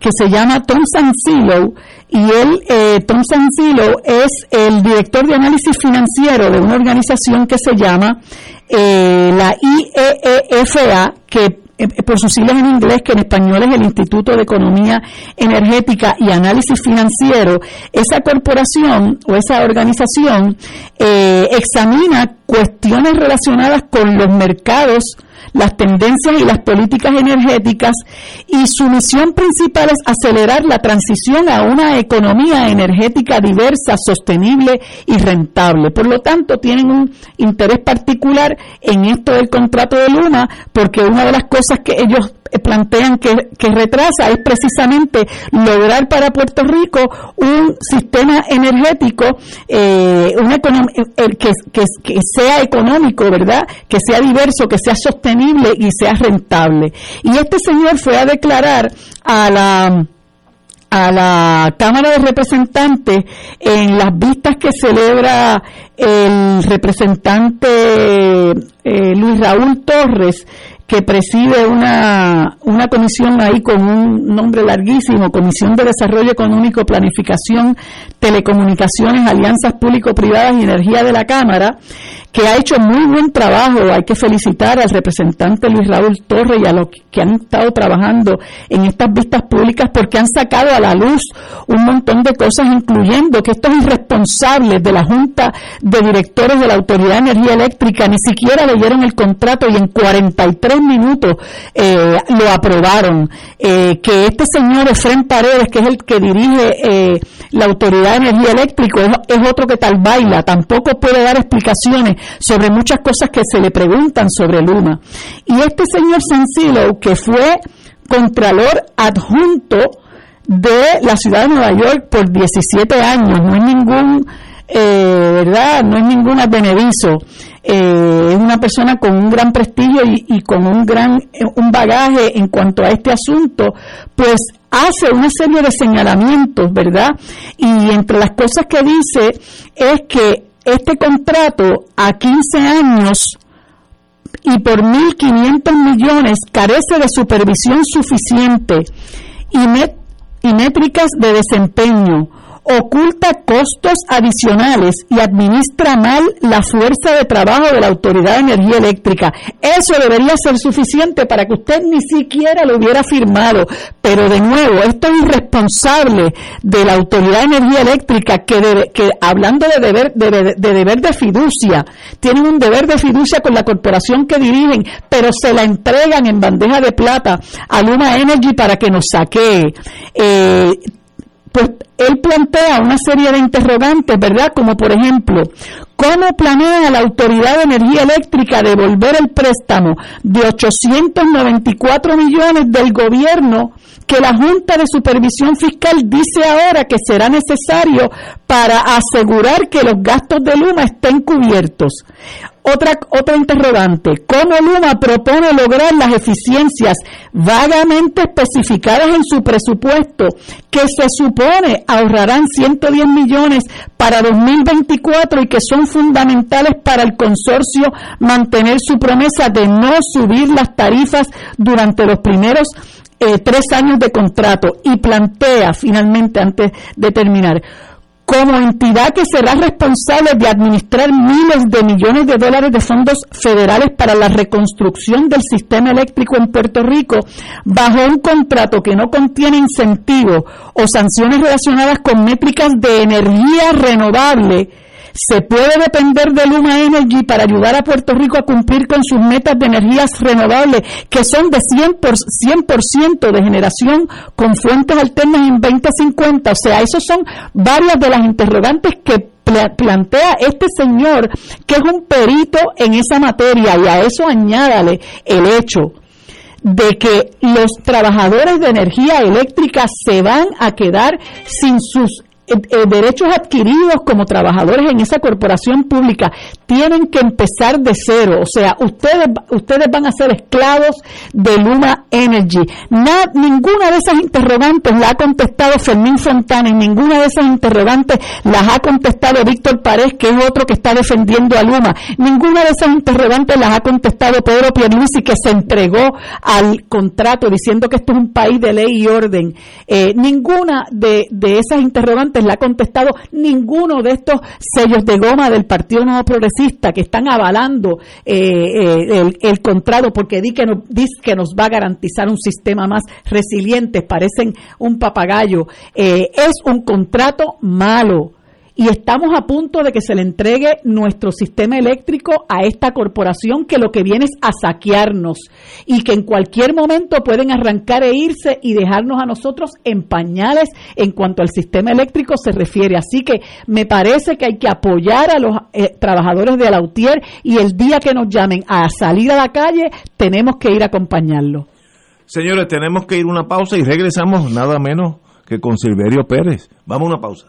que se llama Tom Sansilo y él, eh, Tom Sansilo, es el director de análisis financiero de una organización que se llama eh, la IEEFA, que eh, por sus siglas en inglés, que en español es el Instituto de Economía Energética y Análisis Financiero, esa corporación o esa organización eh, examina cuestiones relacionadas con los mercados las tendencias y las políticas energéticas y su misión principal es acelerar la transición a una economía energética diversa, sostenible y rentable. Por lo tanto, tienen un interés particular en esto del contrato de Luna porque una de las cosas que ellos plantean que, retrasa es precisamente lograr para Puerto Rico un sistema energético eh, eh, que, que, sea económico, ¿verdad? Que sea diverso, que sea sostenible y sea rentable. Y este señor fue a declarar a la a la Cámara de Representantes en las vistas que celebra el representante Luis Raúl Torres que preside una, una comisión ahí con un nombre larguísimo, Comisión de Desarrollo Económico, Planificación, Telecomunicaciones, Alianzas Público-Privadas y Energía de la Cámara, que ha hecho muy buen trabajo. Hay que felicitar al representante Luis Raúl Torres y a los que han estado trabajando en estas vistas públicas porque han sacado a la luz un montón de cosas, incluyendo que estos irresponsables de la Junta de Directores de la Autoridad de Energía Eléctrica ni siquiera leyeron el contrato y en 43 minutos eh, lo aprobaron. Eh, que este señor Efren Paredes, que es el que dirige eh, la Autoridad de Energía Eléctrica, es, es otro que tal baila, tampoco puede dar explicaciones sobre muchas cosas que se le preguntan sobre Luma. Y este señor Sansilo, que fue contralor adjunto de la ciudad de Nueva York por 17 años, no es ningún eh, ¿verdad? No es ninguna benevicio. Eh, es una persona con un gran prestigio y, con un gran un bagaje en cuanto a este asunto, pues hace una serie de señalamientos, ¿verdad? Y entre las cosas que dice es que este contrato a 15 años y por 1.500 millones carece de supervisión suficiente y métricas de desempeño oculta costos adicionales y administra mal la fuerza de trabajo de la Autoridad de Energía Eléctrica. Eso debería ser suficiente para que usted ni siquiera lo hubiera firmado. Pero de nuevo, esto es irresponsable de la Autoridad de Energía Eléctrica que, que hablando de deber de, de deber de fiducia, tienen un deber de fiducia con la corporación que dirigen, pero se la entregan en bandeja de plata a Luma Energy para que nos saquee. Eh, pues él plantea una serie de interrogantes, ¿verdad? Como por ejemplo, ¿cómo planea la Autoridad de Energía Eléctrica devolver el préstamo de 894 millones del gobierno que la Junta de Supervisión Fiscal dice ahora que será necesario para asegurar que los gastos de Luma estén cubiertos? Otra, otra interrogante, ¿cómo Luma propone lograr las eficiencias vagamente especificadas en su presupuesto que se supone ahorrarán 110 millones para 2024 y que son fundamentales para el consorcio mantener su promesa de no subir las tarifas durante los primeros eh, tres años de contrato y plantea finalmente antes de terminar como entidad que será responsable de administrar miles de millones de dólares de fondos federales para la reconstrucción del sistema eléctrico en Puerto Rico, bajo un contrato que no contiene incentivos o sanciones relacionadas con métricas de energía renovable, se puede depender de Luma Energy para ayudar a Puerto Rico a cumplir con sus metas de energías renovables, que son de 100%, de generación con fuentes alternas en 2050. O sea, esos son varias de las interrogantes que plantea este señor, que es un perito en esa materia, y a eso añádale el hecho de que los trabajadores de energía eléctrica se van a quedar sin sus eh, eh, derechos adquiridos como trabajadores en esa corporación pública tienen que empezar de cero. O sea, ustedes, ustedes van a ser esclavos de Luma Energy. ninguna de esas interrogantes la ha contestado Fermín Fontana y ninguna de esas interrogantes las ha contestado Víctor Párez, que es otro que está defendiendo a Luma. Ninguna de esas interrogantes las ha contestado Pedro Pierluisi, que se entregó al contrato diciendo que esto es un país de ley y orden. Eh, ninguna de, de esas interrogantes la ha contestado ninguno de estos sellos de goma del Partido Nuevo Progresista que están avalando eh, eh, el, contrato porque dice que, nos, dice que nos va a garantizar un sistema más resiliente, parecen un papagayo. Eh, es un contrato malo y estamos a punto de que se le entregue nuestro sistema eléctrico a esta corporación que lo que viene es a saquearnos y que en cualquier momento pueden arrancar e irse y dejarnos a nosotros en pañales en cuanto al sistema eléctrico se refiere. Así que me parece que hay que apoyar a los eh, trabajadores de Lautier y el día que nos llamen a salir a la calle tenemos que ir a acompañarlo. Señores, tenemos que ir una pausa y regresamos nada menos que con Silverio Pérez. Vamos a una pausa.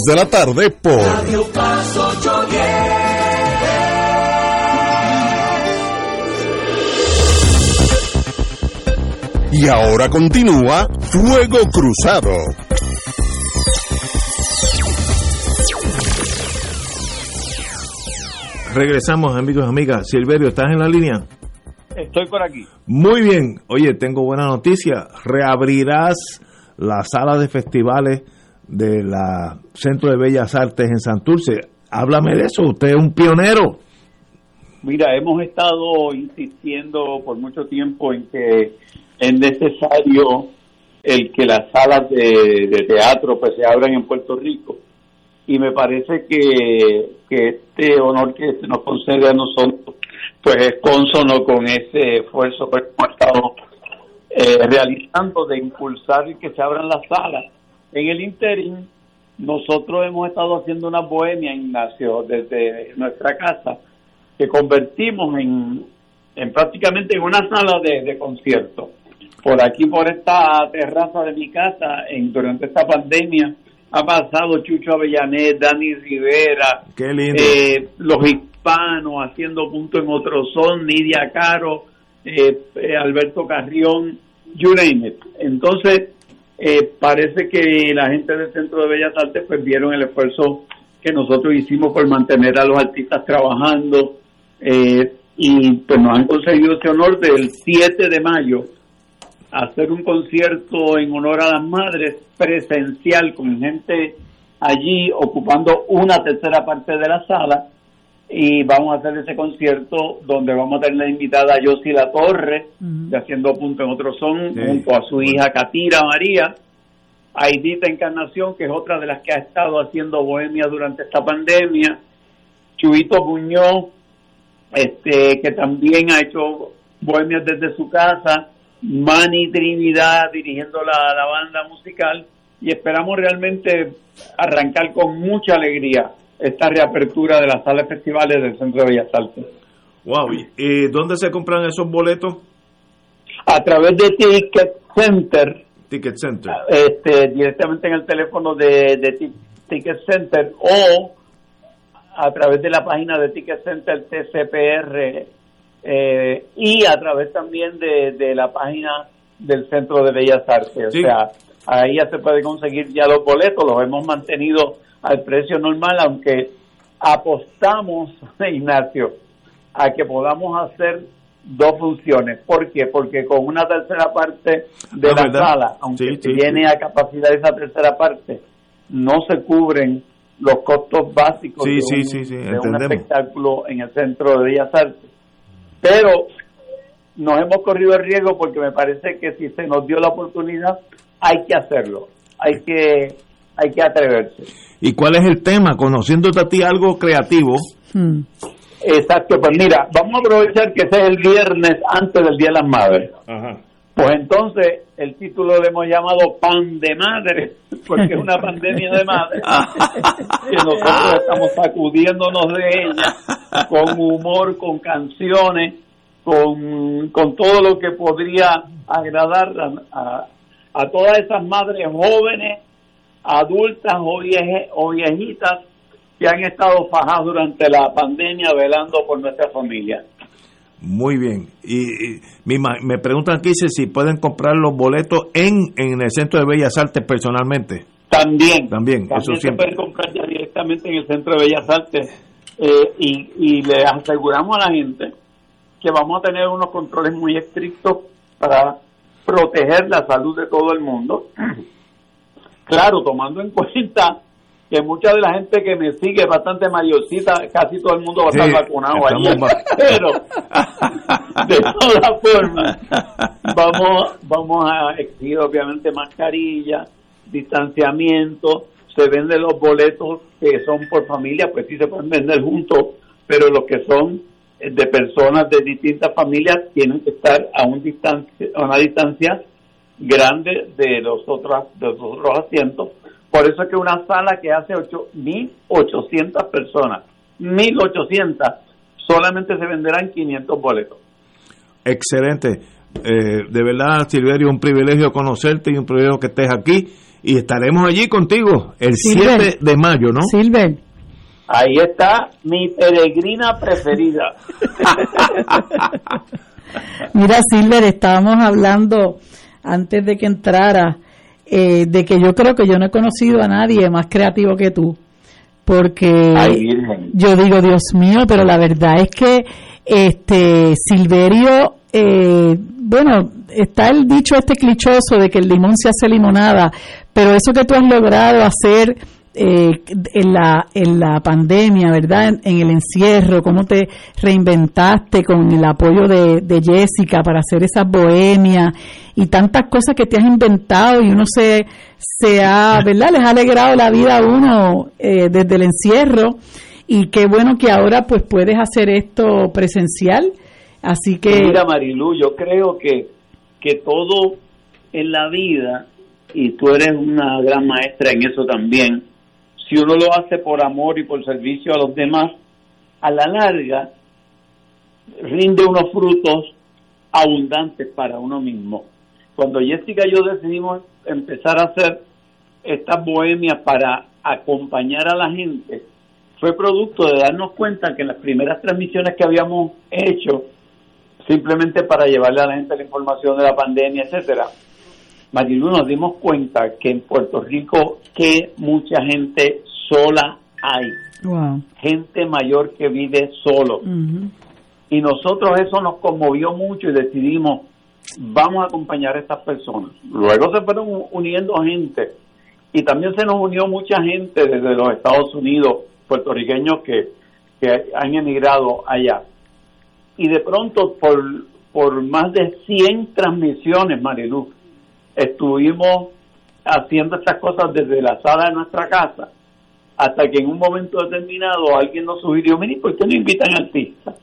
de la tarde por Radio Paz 810. Y ahora continúa Fuego Cruzado. Regresamos, amigos y amigas. Silverio, ¿estás en la línea? Estoy por aquí. Muy bien. Oye, tengo buena noticia. Reabrirás la sala de festivales de la Centro de Bellas Artes en Santurce. Háblame de eso, usted es un pionero. Mira, hemos estado insistiendo por mucho tiempo en que es necesario el que las salas de, teatro pues se abran en Puerto Rico y me parece que, que este honor que se nos concede a nosotros pues es consono con ese esfuerzo que hemos estado eh, realizando de impulsar y que se abran las salas en el interim, nosotros hemos estado haciendo una bohemia, Ignacio, desde nuestra casa, que convertimos en, en prácticamente en una sala de, de concierto. Por aquí, por esta terraza de mi casa, en, durante esta pandemia, ha pasado Chucho Avellanet, Dani Rivera, Qué lindo. eh, los hispanos haciendo punto en otro son, Nidia Caro, eh, eh, Alberto Carrión, you name it. Entonces, eh, parece que la gente del Centro de Bellas Artes pues vieron el esfuerzo que nosotros hicimos por mantener a los artistas trabajando eh, y pues nos han conseguido ese honor del 7 de mayo hacer un concierto en honor a las madres presencial con gente allí ocupando una tercera parte de la sala y vamos a hacer ese concierto donde vamos a tener invitada a Yossi La Torre de Haciendo Punto en Otro Son Sí. junto a su hija Catira María. Aidita Encarnación que es otra de las que ha estado haciendo bohemia durante esta pandemia. Chuito Muñoz este que también ha hecho bohemias desde su casa. Manny Trinidad dirigiendo la, la banda musical. Y esperamos realmente arrancar con mucha alegría esta reapertura de las salas festivales del Centro de Bellas Artes. Wow. ¿Y dónde se compran esos boletos? A través de Ticket Center, Ticket Center. este, directamente en el teléfono de, de Ti- Ticket Center o a través de la página de Ticket Center TCPR eh, y a través también de, de la página del Centro de Bellas Artes. Sí. O sea, ahí ya se puede conseguir ya los boletos, los hemos mantenido al precio normal, aunque apostamos, Ignacio, a que podamos hacer dos funciones. ¿Por qué? Porque con una tercera parte de Ah, la ¿verdad? sala, aunque Sí, llene a capacidad esa tercera parte, no se cubren los costos básicos Sí, de, un, de un espectáculo en el Centro de Bellas Artes. Pero nos hemos corrido el riesgo porque me parece que si se nos dio la oportunidad, hay que hacerlo, hay que, hay que atreverse. ¿Y cuál es el tema? Conociéndote a ti algo creativo. Hmm. Exacto, pues mira, vamos a aprovechar que ese es el viernes antes del Día de las Madres. Pues entonces el título le hemos llamado Pan de Madre, porque es una pandemia de madres que nosotros estamos sacudiéndonos de ella con humor, con canciones, con, con todo lo que podría agradar a, a- a todas esas madres jóvenes, adultas o, vieje- o viejitas que han estado fajadas durante la pandemia velando por nuestra familia. Muy bien. Y, y me, preguntan aquí si, pueden comprar los boletos en, en el Centro de Bellas Artes personalmente. También, También, eso También se siempre. pueden comprar ya directamente en el Centro de Bellas Artes eh, y, y le aseguramos a la gente que vamos a tener unos controles muy estrictos para proteger la salud de todo el mundo. Claro, tomando en cuenta que mucha de la gente que me sigue es bastante mayorcita, casi todo el mundo va a estar Sí, vacunado allí. Pero, de todas formas, vamos, vamos a exigir obviamente mascarilla, distanciamiento, se venden los boletos que son por familia, pues sí se pueden vender juntos, pero los que son eh, de personas de distintas familias tienen que estar a, un distancia, a una distancia grande de los otros, de los otros asientos. Por eso es que una sala que hace ocho- 1.800 personas, 1.800, solamente se venderán 500 boletos. Excelente. Eh, de verdad, Silverio, un privilegio conocerte y un privilegio que estés aquí. Y estaremos allí contigo el Silver. 7 de mayo, ¿no? Silver, Ahí está mi peregrina preferida. Mira, Silver, estábamos hablando antes de que entrara eh, de que yo creo que yo no he conocido a nadie más creativo que tú. Porque Ay, yo digo, Dios mío, pero la verdad es que este Silverio, eh, bueno, está el dicho este clichoso de que el limón se hace limonada, pero eso que tú has logrado hacer eh, en, la, en la pandemia, ¿verdad? En, el encierro, cómo te reinventaste con el apoyo de, de Jessica para hacer esas bohemias y tantas cosas que te has inventado y uno se, se ha, ¿verdad? Les ha alegrado la vida a uno eh, desde el encierro y qué bueno que ahora pues puedes hacer esto presencial. Así que... Mira, Marilu, yo creo que, que todo en la vida, y tú eres una gran maestra en eso también, si uno lo hace por amor y por servicio a los demás, a la larga rinde unos frutos abundantes para uno mismo. Cuando Jessica y yo decidimos empezar a hacer estas bohemias para acompañar a la gente, fue producto de darnos cuenta que en las primeras transmisiones que habíamos hecho, simplemente para llevarle a la gente la información de la pandemia, etcétera, Marilu, nos dimos cuenta que en Puerto Rico que mucha gente sola hay, Wow. gente mayor que vive solo. Y nosotros eso nos conmovió mucho y decidimos, vamos a acompañar a estas personas. Luego se fueron uniendo gente y también se nos unió mucha gente desde los Estados Unidos, puertorriqueños que, que han emigrado allá. Y de pronto, por, por más de 100 transmisiones, Marilu, estuvimos haciendo estas cosas desde la sala de nuestra casa hasta que en un momento determinado alguien nos sugirió, mire, ¿por qué no invitan artistas?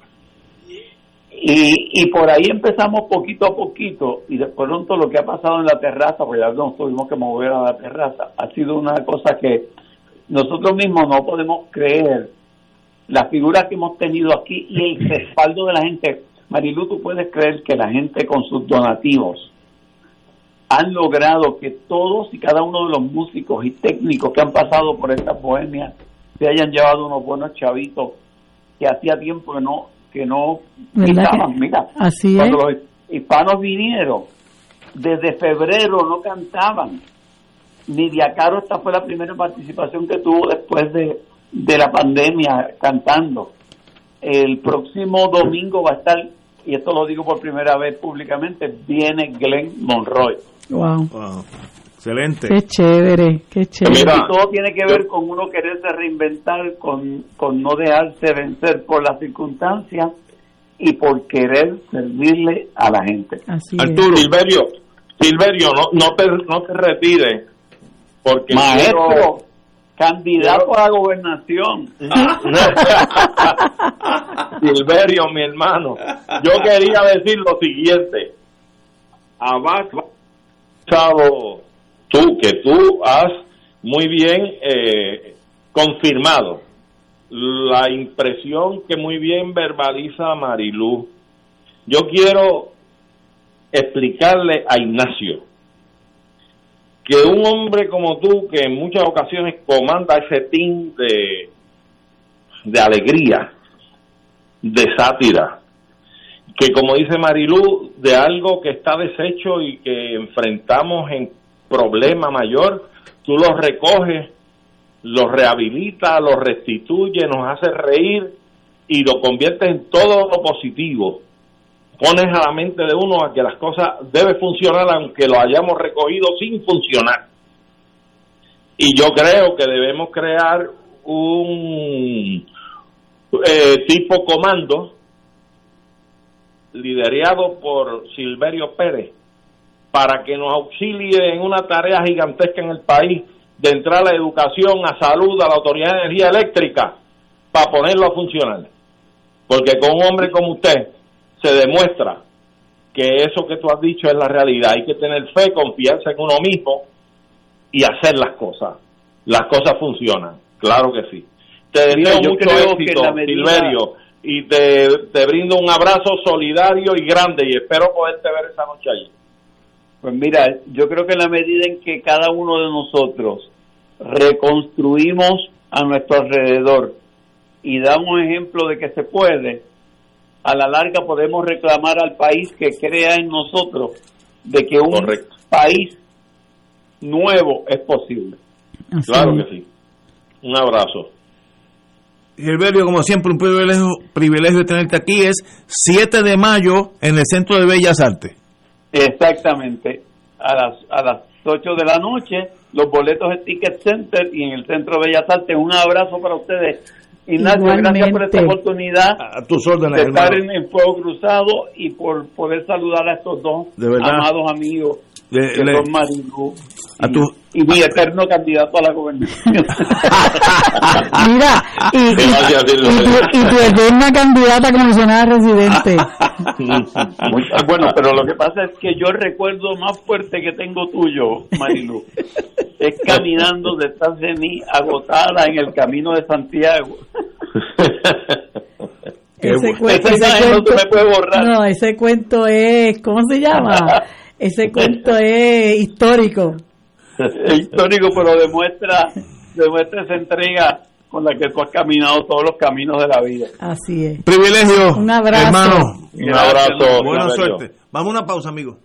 Y, y por ahí empezamos poquito a poquito y de pronto lo que ha pasado en la terraza, porque ya nos tuvimos que mover a la terraza, ha sido una cosa que nosotros mismos no podemos creer la figura que hemos tenido aquí y el respaldo de la gente. Marilu, tú puedes creer que la gente con sus donativos han logrado que todos y cada uno de los músicos y técnicos que han pasado por esta bohemia se hayan llevado unos buenos chavitos que hacía tiempo que no que no ¿Verdad estaban. Mira, así cuando es. los hispanos vinieron, desde febrero no cantaban. Nidia Caro, esta fue la primera participación que tuvo después de, de la pandemia cantando. El próximo domingo va a estar, y esto lo digo por primera vez públicamente, viene Glenn Monroy. Wow. Wow. Excelente. Qué chévere, qué chévere. Y todo tiene que ver con uno quererse reinventar, con, con no dejarse vencer por las circunstancias y por querer servirle a la gente. Así Arturo. Silverio, Silverio, no, no te, no te retires, porque Maestro, quiero- candidato a la gobernación. Silverio, mi hermano, yo quería decir lo siguiente. Abajo, Tú, que tú has muy bien eh, confirmado la impresión que muy bien verbaliza Marilú. Yo quiero explicarle a Ignacio que un hombre como tú, que en muchas ocasiones comanda ese team de, de alegría, de sátira, que como dice Marilú, de algo que está deshecho y que enfrentamos en problema mayor, tú lo recoges, lo rehabilitas, lo restituye, nos hace reír y lo conviertes en todo lo positivo pones a la mente de uno a que las cosas deben funcionar aunque lo hayamos recogido sin funcionar. Y yo creo que debemos crear un eh, tipo comando liderado por Silverio Pérez para que nos auxilie en una tarea gigantesca en el país de entrar a la educación, a salud, a la Autoridad de Energía Eléctrica, para ponerlo a funcionar. Porque con un hombre como usted se demuestra que eso que tú has dicho es la realidad. Hay que tener fe, confianza en uno mismo y hacer las cosas. Las cosas funcionan, claro que sí. Te deseo mucho éxito, Silverio, y te, te brindo un abrazo solidario y grande y espero poderte ver esa noche allí. Pues mira, yo creo que en la medida en que cada uno de nosotros reconstruimos a nuestro alrededor y damos ejemplo de que se puede, a la larga podemos reclamar al país que crea en nosotros de que un país nuevo es posible. Claro que sí. Un abrazo. Gilberto, como siempre, un privilegio, privilegio tenerte aquí. Es 7 de mayo en el Centro de Bellas Artes. Exactamente. A las, a las 8 de la noche, los boletos de Ticket Center y en el Centro de Bellas Artes. Un abrazo para ustedes. Ignacio, gracias por esta oportunidad a tus órdenes, de estar en el Fuego Cruzado y por poder saludar a estos dos amados amigos le, que le, son Marilu a tu, y mi eterno candidato a la gobernación. Mira, y, y, y, tu, y tu eterna candidata a comisionada residente. bueno, pero lo que pasa es que yo el recuerdo más fuerte que tengo tuyo, Marilu, es caminando detrás de mí, agotada en el camino de Santiago. Ese, cuento, ese imagen no cuento- se me puede borrar. No, ese cuento es, ¿cómo se llama? Ese cuento es histórico. Es histórico, pero demuestra, demuestra esa entrega con la que tú has caminado todos los caminos de la vida. Así es. privilegio, Un abrazo. hermano. Un abrazo. Buena suerte. Vamos a una pausa, amigos.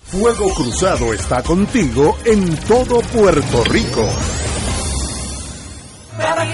Fuego Cruzado está contigo en todo Puerto Rico.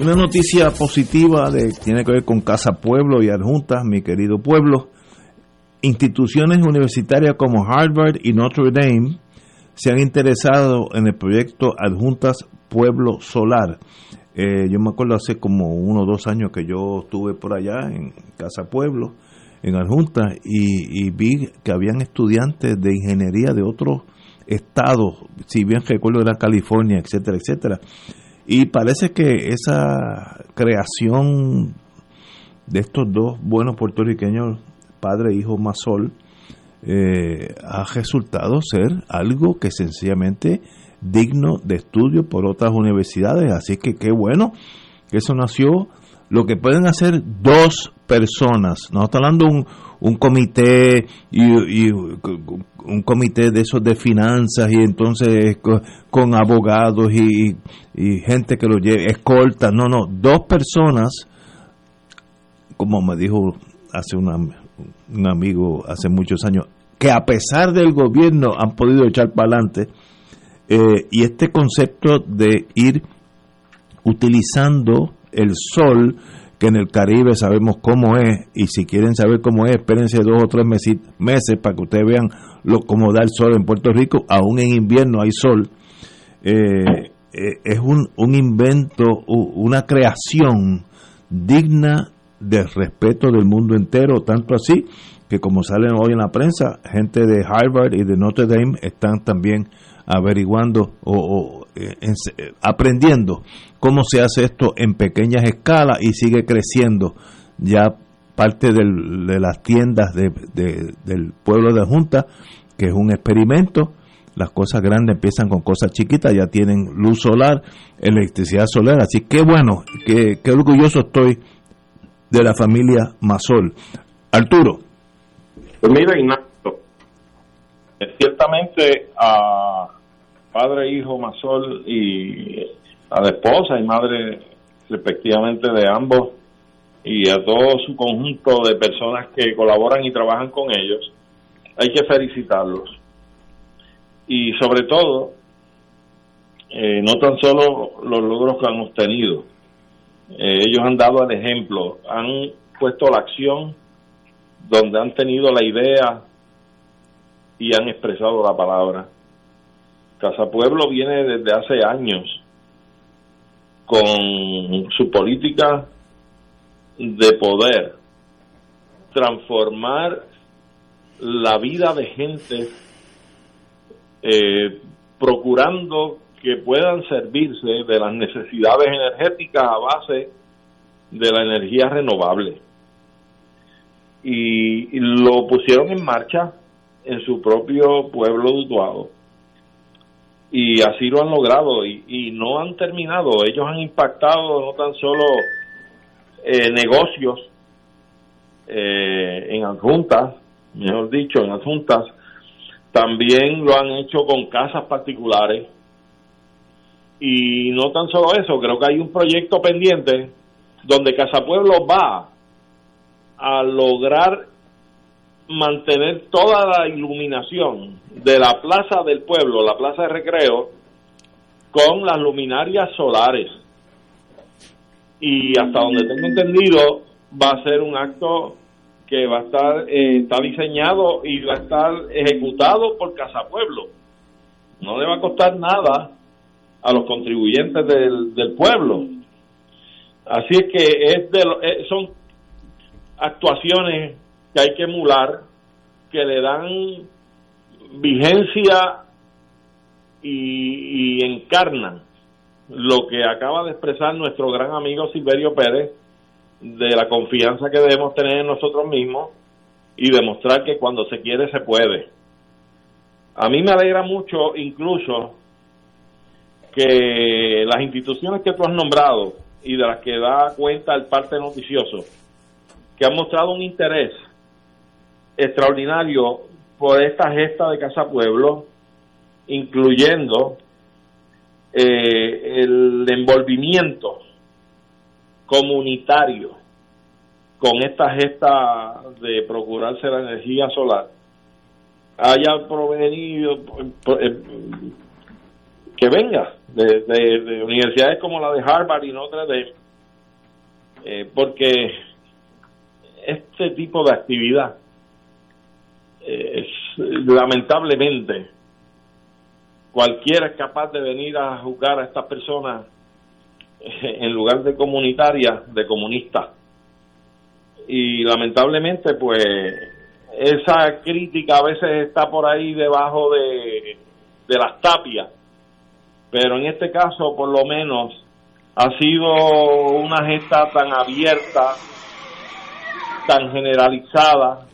Una noticia positiva de, tiene que ver con Casa Pueblo y Adjuntas, mi querido pueblo. Instituciones universitarias como Harvard y Notre Dame se han interesado en el proyecto Adjuntas Pueblo Solar. Eh, yo me acuerdo hace como uno o dos años que yo estuve por allá en Casa Pueblo, en Adjuntas, y, y vi que habían estudiantes de ingeniería de otros estados, si bien recuerdo era California, etcétera, etcétera. Y parece que esa creación de estos dos buenos puertorriqueños, padre e hijo Masol, eh, ha resultado ser algo que sencillamente digno de estudio por otras universidades. Así que qué bueno que eso nació. Lo que pueden hacer dos personas, no está hablando un, un comité y, un comité de esos de finanzas y entonces con, abogados y, gente que lo lleve, escolta, no, no, dos personas, como me dijo hace un amigo hace muchos años, que a pesar del gobierno han podido echar para adelante, eh, y este concepto de ir utilizando el sol, que en el Caribe sabemos cómo es, y si quieren saber cómo es, espérense dos o tres meses, meses para que ustedes vean lo, cómo da el sol en Puerto Rico, aún en invierno hay sol. Eh, eh, es un, un invento, una creación digna de respeto del mundo entero, tanto así que como salen hoy en la prensa, gente de Harvard y de Notre Dame están también averiguando o, eh, aprendiendo cómo se hace esto en pequeñas escalas y sigue creciendo. Ya parte de las tiendas del pueblo de Junta, que es un experimento, las cosas grandes empiezan con cosas chiquitas, ya tienen luz solar, electricidad solar, así que bueno, que, orgulloso estoy de la familia Masol. Arturo. Pues mira, Ignacio, ciertamente a padre, hijo, Masol y a la esposa y madre respectivamente de ambos y a todo su conjunto de personas que colaboran y trabajan con ellos, hay que felicitarlos. Y sobre todo, eh, no tan solo los logros que han obtenido, eh, ellos han dado el ejemplo, han puesto la acción donde han tenido la idea y han expresado la palabra. Casa Pueblo viene desde hace años con su política de poder transformar la vida de gente eh, procurando que puedan servirse de las necesidades energéticas a base de la energía renovable y, lo pusieron en marcha en su propio pueblo de. Y así lo han logrado y, no han terminado. Ellos han impactado no tan solo eh, negocios eh, en adjuntas, mejor dicho, en adjuntas, también lo han hecho con casas particulares. Y no tan solo eso, creo que hay un proyecto pendiente donde Casa Pueblo va a lograr mantener toda la iluminación de la plaza del pueblo, la plaza de recreo, con las luminarias solares. Y hasta donde tengo entendido, va a ser un acto que va a estar, eh, está diseñado y va a estar ejecutado por Casa Pueblo. No le va a costar nada a los contribuyentes del, del pueblo. Así es que es de, eh, son actuaciones que hay que emular, que le dan vigencia y, encarnan lo que acaba de expresar nuestro gran amigo Silverio Pérez de la confianza que debemos tener en nosotros mismos y demostrar que cuando se quiere se puede. A mí me alegra mucho incluso que las instituciones que tú has nombrado y de las que da cuenta el parte noticioso que han mostrado un interés extraordinario por esta gesta de Casa Pueblo, incluyendo eh, el envolvimiento comunitario con esta gesta de procurarse la energía solar, haya provenido eh, que venga de, de universidades como la de Harvard y Notre Dame eh, porque este tipo de actividad eh, lamentablemente cualquiera es capaz de venir a juzgar a estas personas en lugar de comunitaria de comunista. Y lamentablemente pues esa crítica a veces está por ahí debajo de, de las tapias. Pero en este caso por lo menos ha sido una gesta tan abierta tan generalizada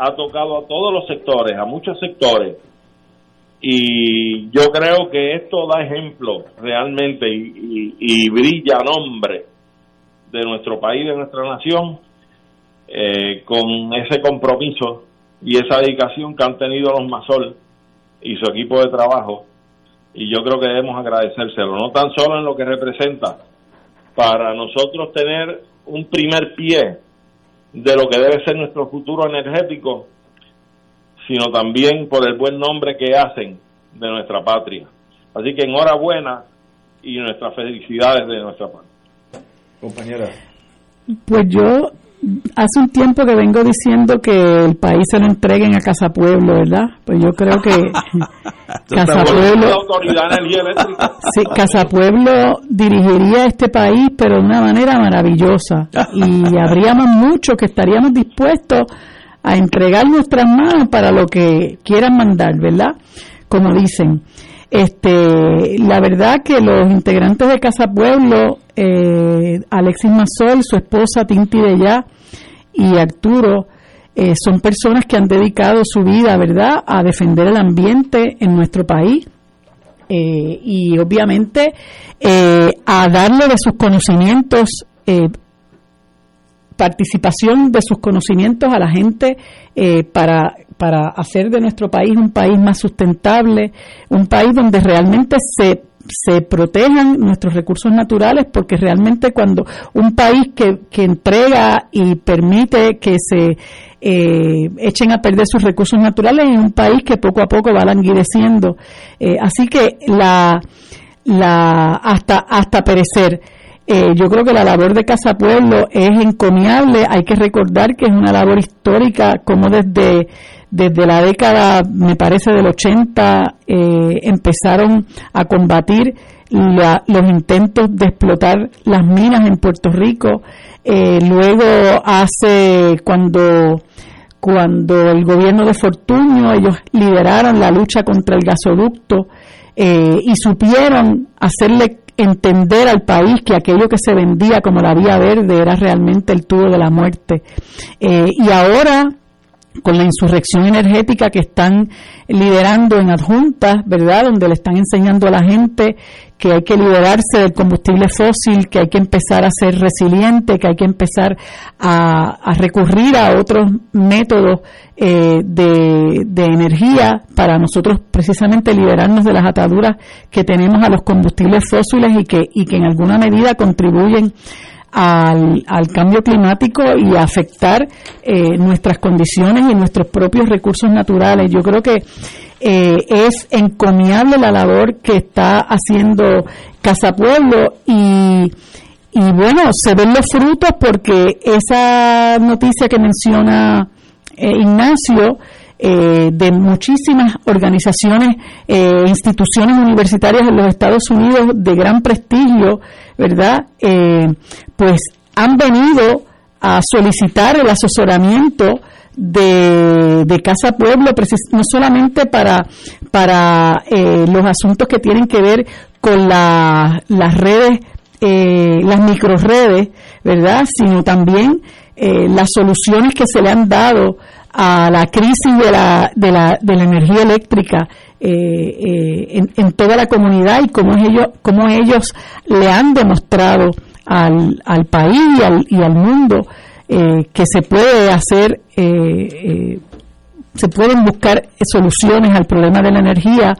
ha tocado a todos los sectores a muchos sectores y yo creo que esto da ejemplo realmente y, y, brilla nombre de nuestro país, de nuestra nación, eh, con ese compromiso y esa dedicación que han tenido los Masol y su equipo de trabajo. Y yo creo que debemos agradecérselo, no tan solo en lo que representa, para nosotros tener un primer pie de lo que debe ser nuestro futuro energético, sino también por el buen nombre que hacen de nuestra patria. Así que enhorabuena y nuestras felicidades de nuestra parte. Compañera. Pues yo hace un tiempo que vengo diciendo que el país se lo entreguen a Casa Pueblo, ¿verdad? Pues yo creo que Casa Pueblo, sí, Casa Pueblo dirigiría este país, pero de una manera maravillosa. Y habríamos muchos que estaríamos dispuestos a entregar nuestras manos para lo que quieran mandar, ¿verdad? Como dicen. Este, la verdad que los integrantes de Casa Pueblo, eh, Alexis Mazol, su esposa Tinti de Ya y Arturo, eh, son personas que han dedicado su vida, ¿verdad?, a defender el ambiente en nuestro país. Eh, y obviamente a darle de sus conocimientos participación de sus conocimientos a la gente para, para hacer de nuestro país un país más sustentable, un país donde realmente se se protejan nuestros recursos naturales porque realmente cuando un país que, que entrega y permite que se eh, echen a perder sus recursos naturales es un país que poco a poco va languideciendo. Eh, así que la, la hasta hasta perecer eh, yo creo que la labor de Casa Pueblo es encomiable. Hay que recordar que es una labor histórica, como desde, desde la década, me parece, del 80, eh, empezaron a combatir los intentos de explotar las minas en Puerto Rico. Eh, luego, hace cuando cuando el gobierno de Fortunio, ellos lideraron la lucha contra el gasoducto y supieron hacerle entender al país que aquello que se vendía como la vía verde era realmente el tubo de la muerte. Eh, y ahora, con la insurrección energética que están liderando en adjuntas, ¿verdad? Donde le están enseñando a la gente que hay que liberarse del combustible fósil, que hay que empezar a ser resiliente, que hay que empezar a, recurrir a otros métodos eh, de, de, energía para nosotros precisamente liberarnos de las ataduras que tenemos a los combustibles fósiles y que, y que en alguna medida contribuyen al, al cambio climático y afectar eh, nuestras condiciones y nuestros propios recursos naturales. Yo creo que eh, es encomiable la labor que está haciendo Casa Pueblo y, y bueno, se ven los frutos porque esa noticia que menciona eh, Ignacio, eh, de muchísimas organizaciones, eh, instituciones universitarias en los Estados Unidos de gran prestigio, ¿verdad? Eh, pues han venido a solicitar el asesoramiento de, de Casa Pueblo, no solamente para, para los asuntos que tienen que ver con la, las redes, las microredes, ¿verdad? Sino también las soluciones que se le han dado a la crisis de la, de la, de la energía eléctrica eh, eh, en, toda la comunidad y cómo ellos, cómo ellos le han demostrado al, al país y al, y al mundo eh, que se puede hacer, se pueden buscar soluciones al problema de la energía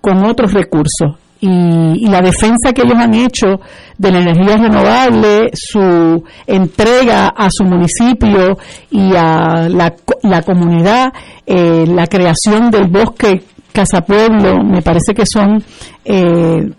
con otros recursos y, la defensa que ellos han hecho de la energía renovable, su entrega a su municipio y a la, la comunidad, eh, la creación del bosque Casa Pueblo, me parece que son eh,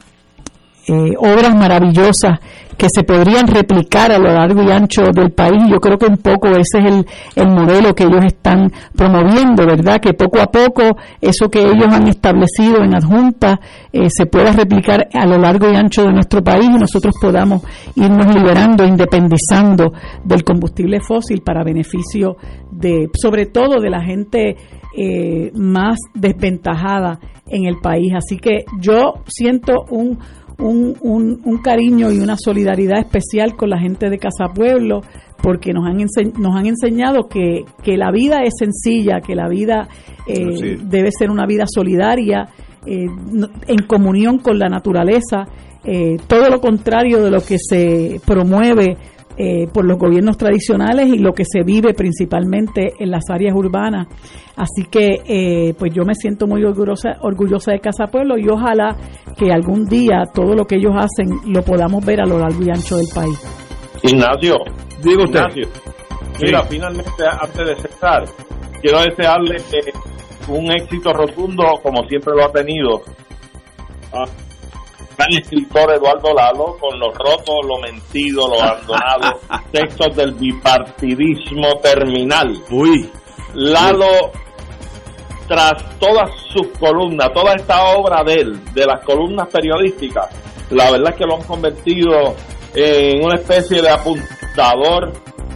eh, obras maravillosas que se podrían replicar a lo largo y ancho del país. Yo creo que un poco ese es el, el modelo que ellos están promoviendo, ¿verdad? Que poco a poco eso que ellos han establecido en adjunta eh, se pueda replicar a lo largo y ancho de nuestro país y nosotros podamos irnos liberando, independizando del combustible fósil para beneficio de, sobre todo de la gente eh, más desventajada en el país. Así que yo siento un un, un, un, cariño y una solidaridad especial con la gente de Casa Pueblo porque nos han, nos han enseñado que, que la vida es sencilla, que la vida eh, debe ser una vida solidaria, eh, en comunión con la naturaleza, eh, todo lo contrario de lo que se promueve eh, por los gobiernos tradicionales y lo que se vive principalmente en las áreas urbanas. Así que eh, pues yo me siento muy orgullosa, orgullosa de Casa Pueblo y ojalá que algún día todo lo que ellos hacen lo podamos ver a lo largo y ancho del país. Ignacio, digo usted. Ignacio, mira, finalmente antes de cerrar, quiero desearle eh, un éxito rotundo como siempre lo ha tenido gran escritor Eduardo Lalo con los rotos, lo mentido, lo abandonado, textos del bipartidismo terminal. Uy. Lalo, tras todas sus columnas, toda esta obra de él, de las columnas periodísticas, la verdad es que lo han convertido en una especie de apuntador,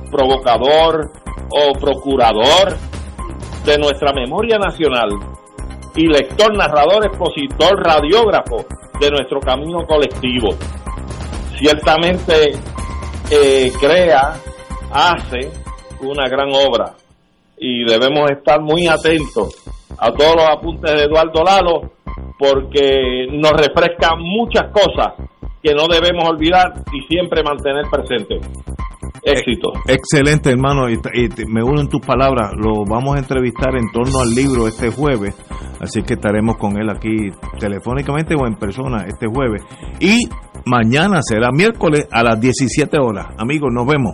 provocador o procurador de nuestra memoria nacional y lector, narrador, expositor, radiógrafo de nuestro camino colectivo. Ciertamente eh, crea, hace una gran obra y debemos estar muy atentos a todos los apuntes de Eduardo Lalo porque nos refresca muchas cosas que no debemos olvidar y siempre mantener presentes. Éxito. Excelente, hermano. Y, me uno en tus palabras. Lo vamos a entrevistar en torno al libro este jueves. Así que estaremos con él aquí telefónicamente o en persona este jueves. Y mañana será miércoles a las 17 horas. Amigos, nos vemos.